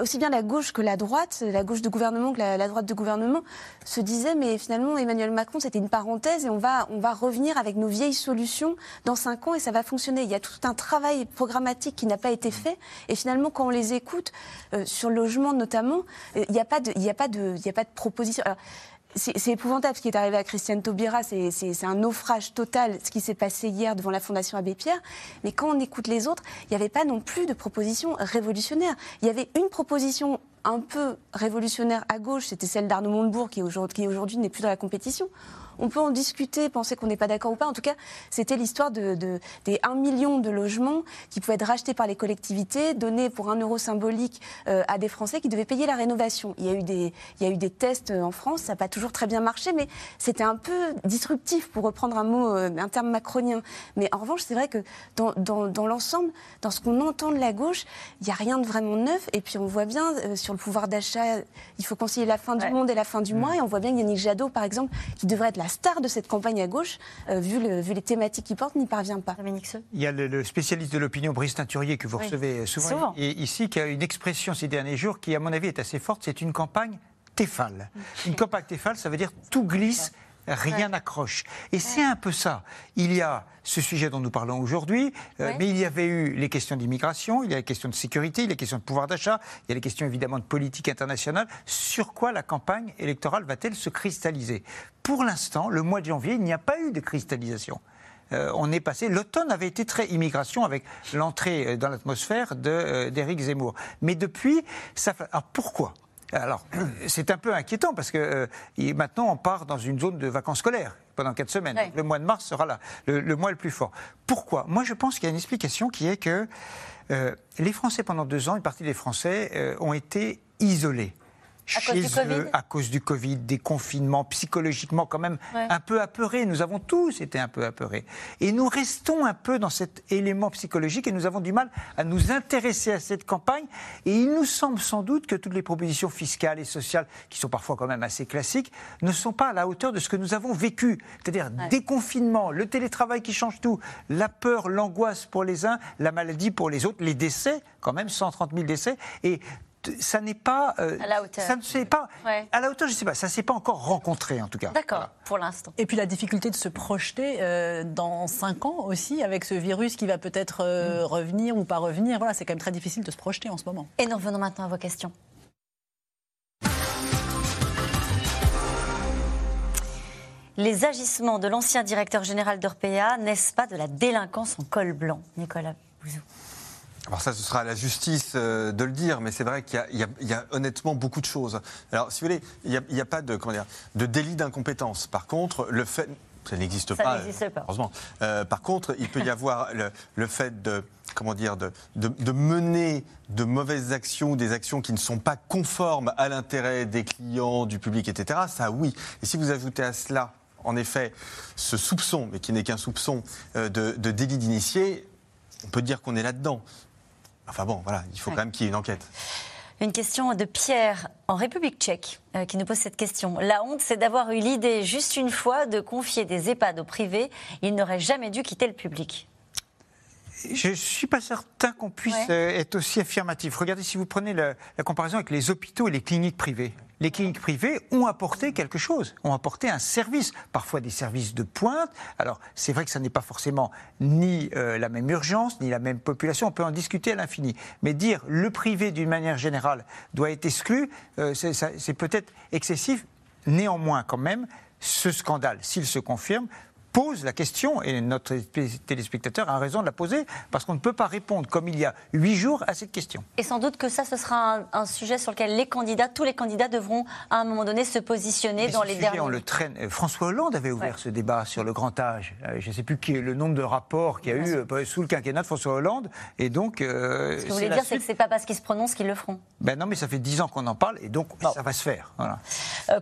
aussi bien la gauche que la droite, la gauche de gouvernement que la, droite de gouvernement, se disaient mais finalement Emmanuel Macron c'était une parenthèse et on va, on va revenir avec nos vieilles solutions dans cinq ans et ça va fonctionner. Il y a tout un travail programmatique qui n'a pas été fait et finalement quand on les écoute euh, sur le logement notamment, euh, il n'y a pas de, a pas de, a pas de proposition c'est épouvantable ce qui est arrivé à Christiane Taubira, c'est un naufrage total ce qui s'est passé hier devant la Fondation Abbé Pierre. Mais quand on écoute les autres, il n'y avait pas non plus de proposition révolutionnaire. Il y avait une proposition un peu révolutionnaire à gauche, c'était celle d'Arnaud Montebourg qui aujourd'hui n'est plus dans la compétition. On peut en discuter, penser qu'on n'est pas d'accord ou pas. En tout cas, c'était l'histoire de, des 1 million de logements qui pouvaient être rachetés par les collectivités, donnés pour un euro symbolique euh, à des Français qui devaient payer la rénovation. Il y a eu des, il y a eu des tests euh, en France, ça n'a pas toujours très bien marché, mais c'était un peu disruptif, pour reprendre un mot, euh, un terme macronien. Mais en revanche, c'est vrai que dans, dans, l'ensemble, dans ce qu'on entend de la gauche, il n'y a rien de vraiment neuf. Et puis on voit bien sur le pouvoir d'achat, il faut concilier la fin du monde et la fin du mois. Et on voit bien Yannick Jadot, par exemple, qui devrait être la star de cette campagne à gauche, euh, vu, les thématiques qu'il porte, n'y parvient pas. Il y a le, spécialiste de l'opinion, Brice Teinturier, que vous recevez souvent, et ici, qui a une expression ces derniers jours qui, à mon avis, est assez forte. C'est une campagne Tefal. Une campagne Tefal, ça veut dire tout glisse rien n'accroche. Et c'est un peu ça. Il y a ce sujet dont nous parlons aujourd'hui, euh, mais il y avait eu les questions d'immigration, il y a les questions de sécurité, il y a les questions de pouvoir d'achat, il y a les questions évidemment de politique internationale. Sur quoi la campagne électorale va-t-elle se cristalliser? Pour l'instant, le mois de janvier, il n'y a pas eu de cristallisation. Euh, on est passé. L'automne avait été très immigration avec l'entrée euh, dans l'atmosphère d'Éric Zemmour. Mais depuis, ça. Alors pourquoi? Alors, c'est un peu inquiétant parce que euh, maintenant, on part dans une zone de vacances scolaires pendant quatre semaines. Le mois de mars sera là, le, mois le plus fort. Pourquoi? Moi, je pense qu'il y a une explication qui est que euh, les Français, pendant deux ans, une partie des Français euh, ont été isolés chez eux à cause du Covid, des confinements, psychologiquement quand même un peu apeurés. Nous avons tous été un peu apeurés. Et nous restons un peu dans cet élément psychologique et nous avons du mal à nous intéresser à cette campagne. Et il nous semble sans doute que toutes les propositions fiscales et sociales, qui sont parfois quand même assez classiques, ne sont pas à la hauteur de ce que nous avons vécu. C'est-à-dire déconfinement, le télétravail qui change tout, la peur, l'angoisse pour les uns, la maladie pour les autres, les décès, quand même 130 000 décès. Et ça n'est pas. Euh, à la hauteur. Ça ne s'est pas. À la hauteur, je ne sais pas. Ça ne s'est pas encore rencontré, en tout cas. D'accord, pour l'instant. Et puis la difficulté de se projeter euh, dans 5 ans aussi, avec ce virus qui va peut-être euh, mm. revenir ou pas revenir. Voilà, c'est quand même très difficile de se projeter en ce moment. Et nous revenons maintenant à vos questions. Les agissements de l'ancien directeur général d'Orpea, n'est-ce pas de la délinquance en col blanc Nicolas Bouzou? Alors ça, ce sera à la justice euh, de le dire, mais c'est vrai qu'il y, a honnêtement beaucoup de choses. Alors, si vous voulez, il n'y a, pas de, comment dire, de délit d'incompétence. Par contre, le fait... Ça n'existe pas, pas, heureusement. Euh, par contre, il peut y avoir le, fait de, comment dire, de, de, mener de mauvaises actions, des actions qui ne sont pas conformes à l'intérêt des clients, du public, etc. Ça, oui. Et si vous ajoutez à cela, en effet, ce soupçon, mais qui n'est qu'un soupçon euh, de, de délit d'initié, on peut dire qu'on est là-dedans. Enfin bon, voilà, il faut quand même qu'il y ait une enquête. Une question de Pierre en République tchèque euh, qui nous pose cette question. La honte, c'est d'avoir eu l'idée juste une fois de confier des EHPAD au privé. Il n'aurait jamais dû quitter le public. Je ne suis pas certain qu'on puisse euh, être aussi affirmatif. Regardez, si vous prenez la, comparaison avec les hôpitaux et les cliniques privées, les cliniques privées ont apporté quelque chose, ont apporté un service, parfois des services de pointe. Alors, c'est vrai que ça n'est pas forcément ni euh, la même urgence, ni la même population, on peut en discuter à l'infini. Mais dire le privé, d'une manière générale, doit être exclu, euh, c'est peut-être excessif. Néanmoins, quand même, ce scandale, s'il se confirme, pose la question, et notre téléspectateur a raison de la poser, parce qu'on ne peut pas répondre comme il y a huit jours à cette question. Et sans doute que ça, ce sera un, sujet sur lequel les candidats, tous les candidats devront à un moment donné se positionner dans les derniers. On le traîne. Euh, François Hollande avait ouvert ce débat sur le grand âge. Euh, je ne sais plus qui est le nombre de rapports qu'il y a eu euh, sous le quinquennat de François Hollande. Et donc, ce que vous voulez dire, c'est que c'est pas parce qu'ils se prononcent qu'ils le feront. Ben non, mais ça fait dix ans qu'on en parle, et donc ça va se faire.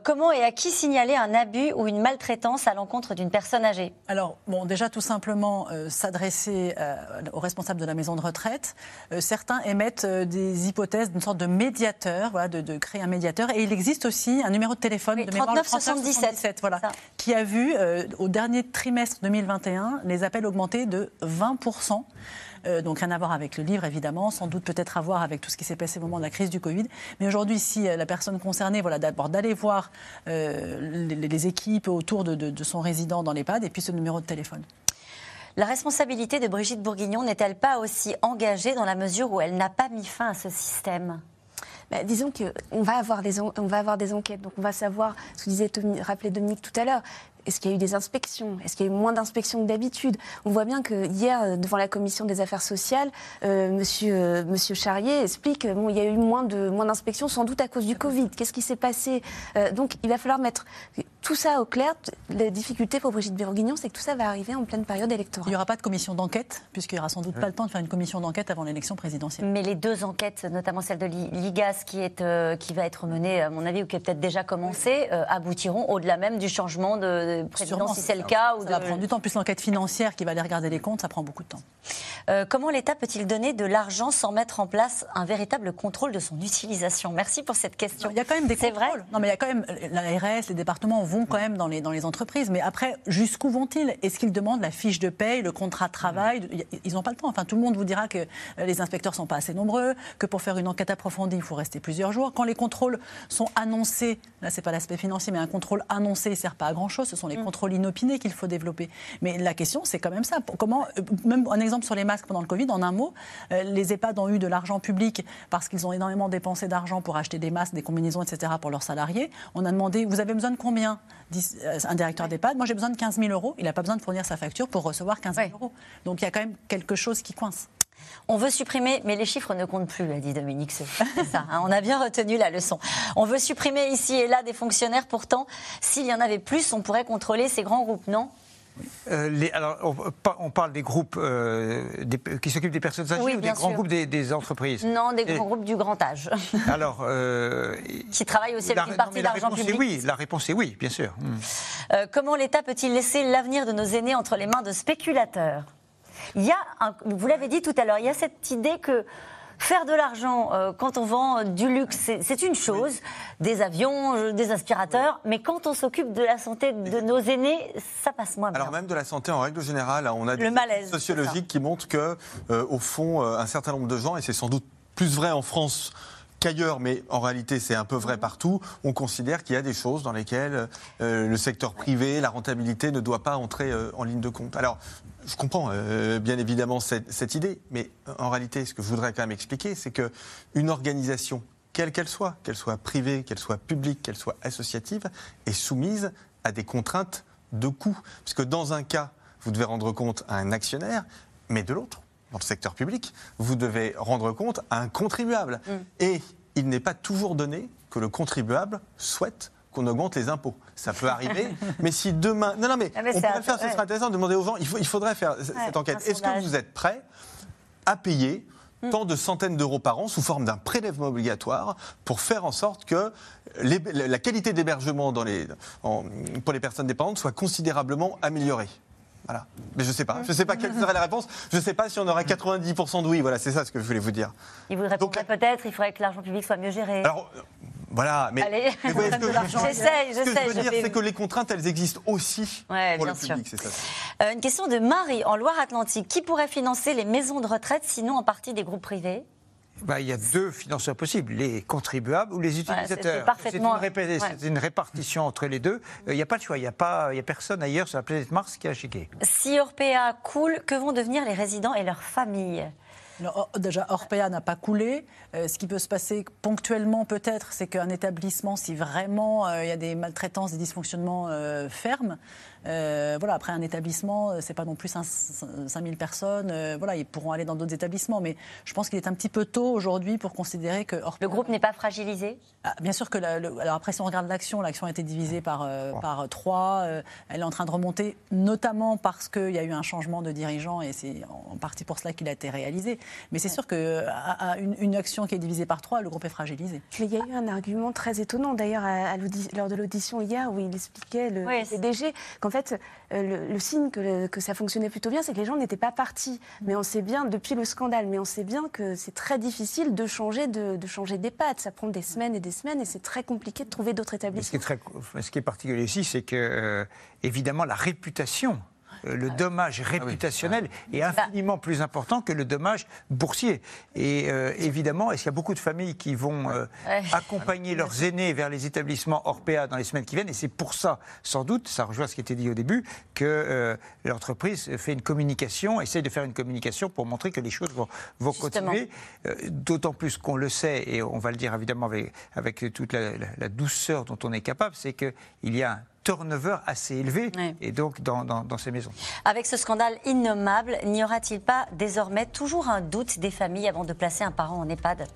comment et à qui signaler un abus ou une maltraitance à l'encontre d'une personne âgée? Alors, bon, déjà, tout simplement, euh, s'adresser euh, aux responsables de la maison de retraite. Euh, certains émettent des hypothèses d'une sorte de médiateur, voilà, de, créer un médiateur. Et il existe aussi un numéro de téléphone de 39 77, voilà, qui a vu, au dernier trimestre 2021, les appels augmenter de 20 euh, donc rien à voir avec le livre, évidemment, sans doute peut-être à voir avec tout ce qui s'est passé au moment de la crise du Covid. Mais aujourd'hui, si euh, la personne concernée, voilà, d'abord d'aller voir euh, les, équipes autour de, de son résident dans l'EHPAD et puis ce numéro de téléphone. La responsabilité de Brigitte Bourguignon n'est-elle pas aussi engagée dans la mesure où elle n'a pas mis fin à ce système? Bah, disons qu'on va, avoir des, on va avoir des enquêtes, donc on va savoir, ce que disait rappelait Dominique tout à l'heure, est-ce qu'il y a eu des inspections? Est-ce qu'il y a eu moins d'inspections que d'habitude? On voit bien que hier, euh, devant la commission des affaires sociales, euh, monsieur, euh, monsieur Charrier explique qu'il bon, il y a eu moins de moins d'inspections, sans doute à cause du Covid. Qu'est-ce qui s'est passé? Donc, il va falloir mettre tout ça au clair. La difficulté pour Brigitte Bourguignon, c'est que tout ça va arriver en pleine période électorale. Il n'y aura pas de commission d'enquête, puisqu'il n'y aura sans doute pas le temps de faire une commission d'enquête avant l'élection présidentielle. Mais les deux enquêtes, notamment celle de l'IGAS, qui, est, qui va être menée, à mon avis, ou qui a peut-être déjà commencé, aboutiront au-delà même du changement de président, si c'est le cas. Ou ça va prendre du temps. Plus l'enquête financière qui va aller regarder les comptes, ça prend beaucoup de temps. Euh, comment l'État peut-il donner de l'argent sans mettre en place un véritable contrôle de son utilisation? Merci pour cette question. il y a quand même des contrôles. Vrai? non, mais il y a quand même l'ARS, les départements vont quand même dans les, dans les entreprises. Mais après, jusqu'où vont-ils? Est-ce qu'ils demandent la fiche de paye, le contrat de travail? Ils n'ont pas le temps. Enfin, tout le monde vous dira que euh, les inspecteurs sont pas assez nombreux, que pour faire une enquête approfondie, il faut rester plusieurs jours. Quand les contrôles sont annoncés, là, c'est pas l'aspect financier, mais un contrôle annoncé, il sert pas à grand chose. Ce sont les mm. contrôles inopiné qu'il faut développer. Mais la question, c'est quand même ça. Comment, euh, même un exemple sur les masques pendant le Covid, en un mot, euh, les EHPAD ont eu de l'argent public parce qu'ils ont énormément dépensé d'argent pour acheter des masques, des combinaisons, etc. pour leurs salariés. On a demandé, vous avez besoin de combien euh, Un directeur d'EHPAD, moi j'ai besoin de 15 000 euros. Il n'a pas besoin de fournir sa facture pour recevoir 15 000 euros. Donc il y a quand même quelque chose qui coince. On veut supprimer, mais les chiffres ne comptent plus, a dit Dominique. C'est ça. Hein. on a bien retenu la leçon. On veut supprimer ici et là des fonctionnaires. Pourtant, s'il y en avait plus, on pourrait contrôler ces grands groupes, non? Euh, alors, on, parle des groupes euh, qui s'occupent des personnes âgées ou des grands groupes des, entreprises? Non, des grands groupes du grand âge. Alors, euh, qui travaillent aussi avec une partie d'argent public. Oui, la réponse est oui, bien sûr. Hmm. comment l'État peut-il laisser l'avenir de nos aînés entre les mains de spéculateurs? Il y a, vous l'avez dit tout à l'heure, il y a cette idée que faire de l'argent euh, quand on vend du luxe, c'est une chose, des avions, euh, des aspirateurs, mais quand on s'occupe de la santé de nos aînés, ça passe moins bien. Alors même de la santé en règle générale, on a des malaise, sociologiques qui montrent que, euh, au fond, un certain nombre de gens, et c'est sans doute plus vrai en France qu'ailleurs, mais en réalité c'est un peu vrai partout, on considère qu'il y a des choses dans lesquelles le secteur privé, la rentabilité ne doit pas entrer en ligne de compte. Alors, je comprends euh, bien évidemment cette, idée, mais en réalité, ce que je voudrais quand même expliquer, c'est qu'une organisation, quelle qu'elle soit, qu'elle soit privée, qu'elle soit publique, qu'elle soit associative, est soumise à des contraintes de coûts. Puisque dans un cas, vous devez rendre compte à un actionnaire, mais de l'autre, dans le secteur public, vous devez rendre compte à un contribuable. Mm. Et il n'est pas toujours donné que le contribuable souhaite qu'on augmente les impôts. Ça peut arriver, mais si demain... Non, non, mais, ah, on pourrait faire, ce serait intéressant de demander aux gens, il, faut, il faudrait faire cette enquête. Est-ce que vous êtes prêts à payer hmm. tant de centaines d'euros par an sous forme d'un prélèvement obligatoire pour faire en sorte que la qualité d'hébergement pour les personnes dépendantes soit considérablement améliorée? Voilà. Mais je ne sais pas. Je ne sais pas quelle serait la réponse. Je ne sais pas si on aurait 90% de oui. Voilà, c'est ça ce que je voulais vous dire. Il vous répondrait peut-être il faudrait que l'argent public soit mieux géré. Alors, voilà, mais, Allez, mais j'essaie, Ce que je veux dire, c'est que les contraintes, elles existent aussi pour le public, c'est ça. Euh, une question de Marie, en Loire-Atlantique. Qui pourrait financer les maisons de retraite, sinon en partie des groupes privés? Bah, il y a deux financeurs possibles, les contribuables ou les utilisateurs. c'est une, répartition entre les deux. Euh, il n'y a pas de choix, il n'y a, pas, a personne ailleurs sur la planète Mars qui a chiqué. Si Orpea coule, que vont devenir les résidents et leurs familles? Déjà, Orpea n'a pas coulé. Euh, ce qui peut se passer ponctuellement, peut-être, c'est qu'un établissement, si vraiment euh, il y a des maltraitances, des dysfonctionnements euh, fermes, voilà, après un établissement, c'est pas non plus 5000 personnes. voilà, ils pourront aller dans d'autres établissements. Mais je pense qu'il est un petit peu tôt aujourd'hui pour considérer que Le groupe n'est pas fragilisé? Ah, Bien sûr que. alors après, si on regarde l'action, l'action a été divisée par, par trois. elle est en train de remonter, notamment parce qu'il y a eu un changement de dirigeant et c'est en partie pour cela qu'il a été réalisé. Mais c'est sûr qu'à une, une, action qui est divisée par trois, le groupe est fragilisé. Mais il y a eu un argument très étonnant d'ailleurs lors de l'audition hier où il expliquait le PDG qu'en qu'en fait, le, signe que, que, ça fonctionnait plutôt bien, c'est que les gens n'étaient pas partis. Mais on sait bien, depuis le scandale, mais on sait bien que c'est très difficile de changer de, de changer d'EHPAD. Ça prend des semaines et des semaines et c'est très compliqué de trouver d'autres établissements. Ce qui est, très, ce qui est particulier ici, c'est que, évidemment, la réputation euh, le dommage réputationnel est infiniment plus important que le dommage boursier. Et euh, évidemment, est-ce qu'il y a beaucoup de familles qui vont euh, accompagner leurs aînés vers les établissements Orpea dans les semaines qui viennent? Et c'est pour ça, sans doute, ça rejoint ce qui était dit au début, que l'entreprise fait une communication, essaye de faire une communication pour montrer que les choses vont, vont continuer. D'autant plus qu'on le sait, et on va le dire évidemment avec, avec toute la, la douceur dont on est capable, c'est qu'il y a un turnover assez élevé, et donc dans, dans, ces maisons. Avec ce scandale innommable, n'y aura-t-il pas désormais toujours un doute des familles avant de placer un parent en EHPAD?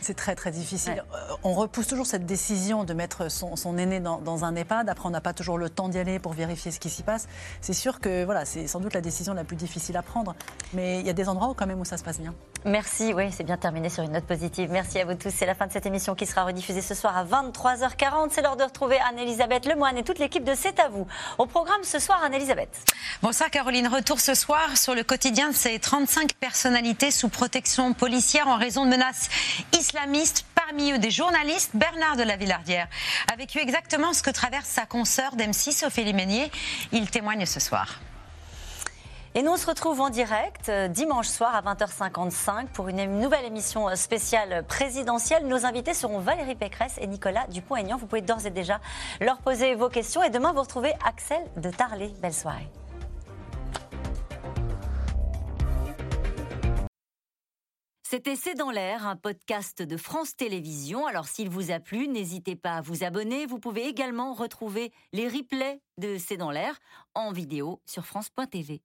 C'est très très difficile. Euh, on repousse toujours cette décision de mettre son, son aîné dans, dans, un EHPAD. Après, on n'a pas toujours le temps d'y aller pour vérifier ce qui s'y passe. C'est sûr que voilà, c'est sans doute la décision la plus difficile à prendre. Mais il y a des endroits où, quand même où ça se passe bien. Merci, oui, c'est bien terminé sur une note positive. Merci à vous tous. C'est la fin de cette émission qui sera rediffusée ce soir à 23h40. C'est l'heure de retrouver Anne-Elisabeth Lemoine et toute l'équipe de C'est à vous. Au programme ce soir, Anne-Elisabeth. Bonsoir Caroline. Retour ce soir sur le quotidien de ces 35 personnalités sous protection policière en raison de menaces islamistes. Parmi eux, des journalistes. Bernard de la Villardière a vécu exactement ce que traverse sa consoeur d'M6, Ophélie. Il témoigne ce soir. Et nous, on se retrouve en direct euh, dimanche soir à 20h55 pour une nouvelle émission euh, spéciale présidentielle. Nos invités seront Valérie Pécresse et Nicolas Dupont-Aignan. Vous pouvez d'ores et déjà leur poser vos questions. Et demain, vous retrouvez Axel de Tarlet. Belle soirée. C'était C'est dans l'air, un podcast de France Télévisions. Alors s'il vous a plu, n'hésitez pas à vous abonner. Vous pouvez également retrouver les replays de C'est dans l'air en vidéo sur France.tv.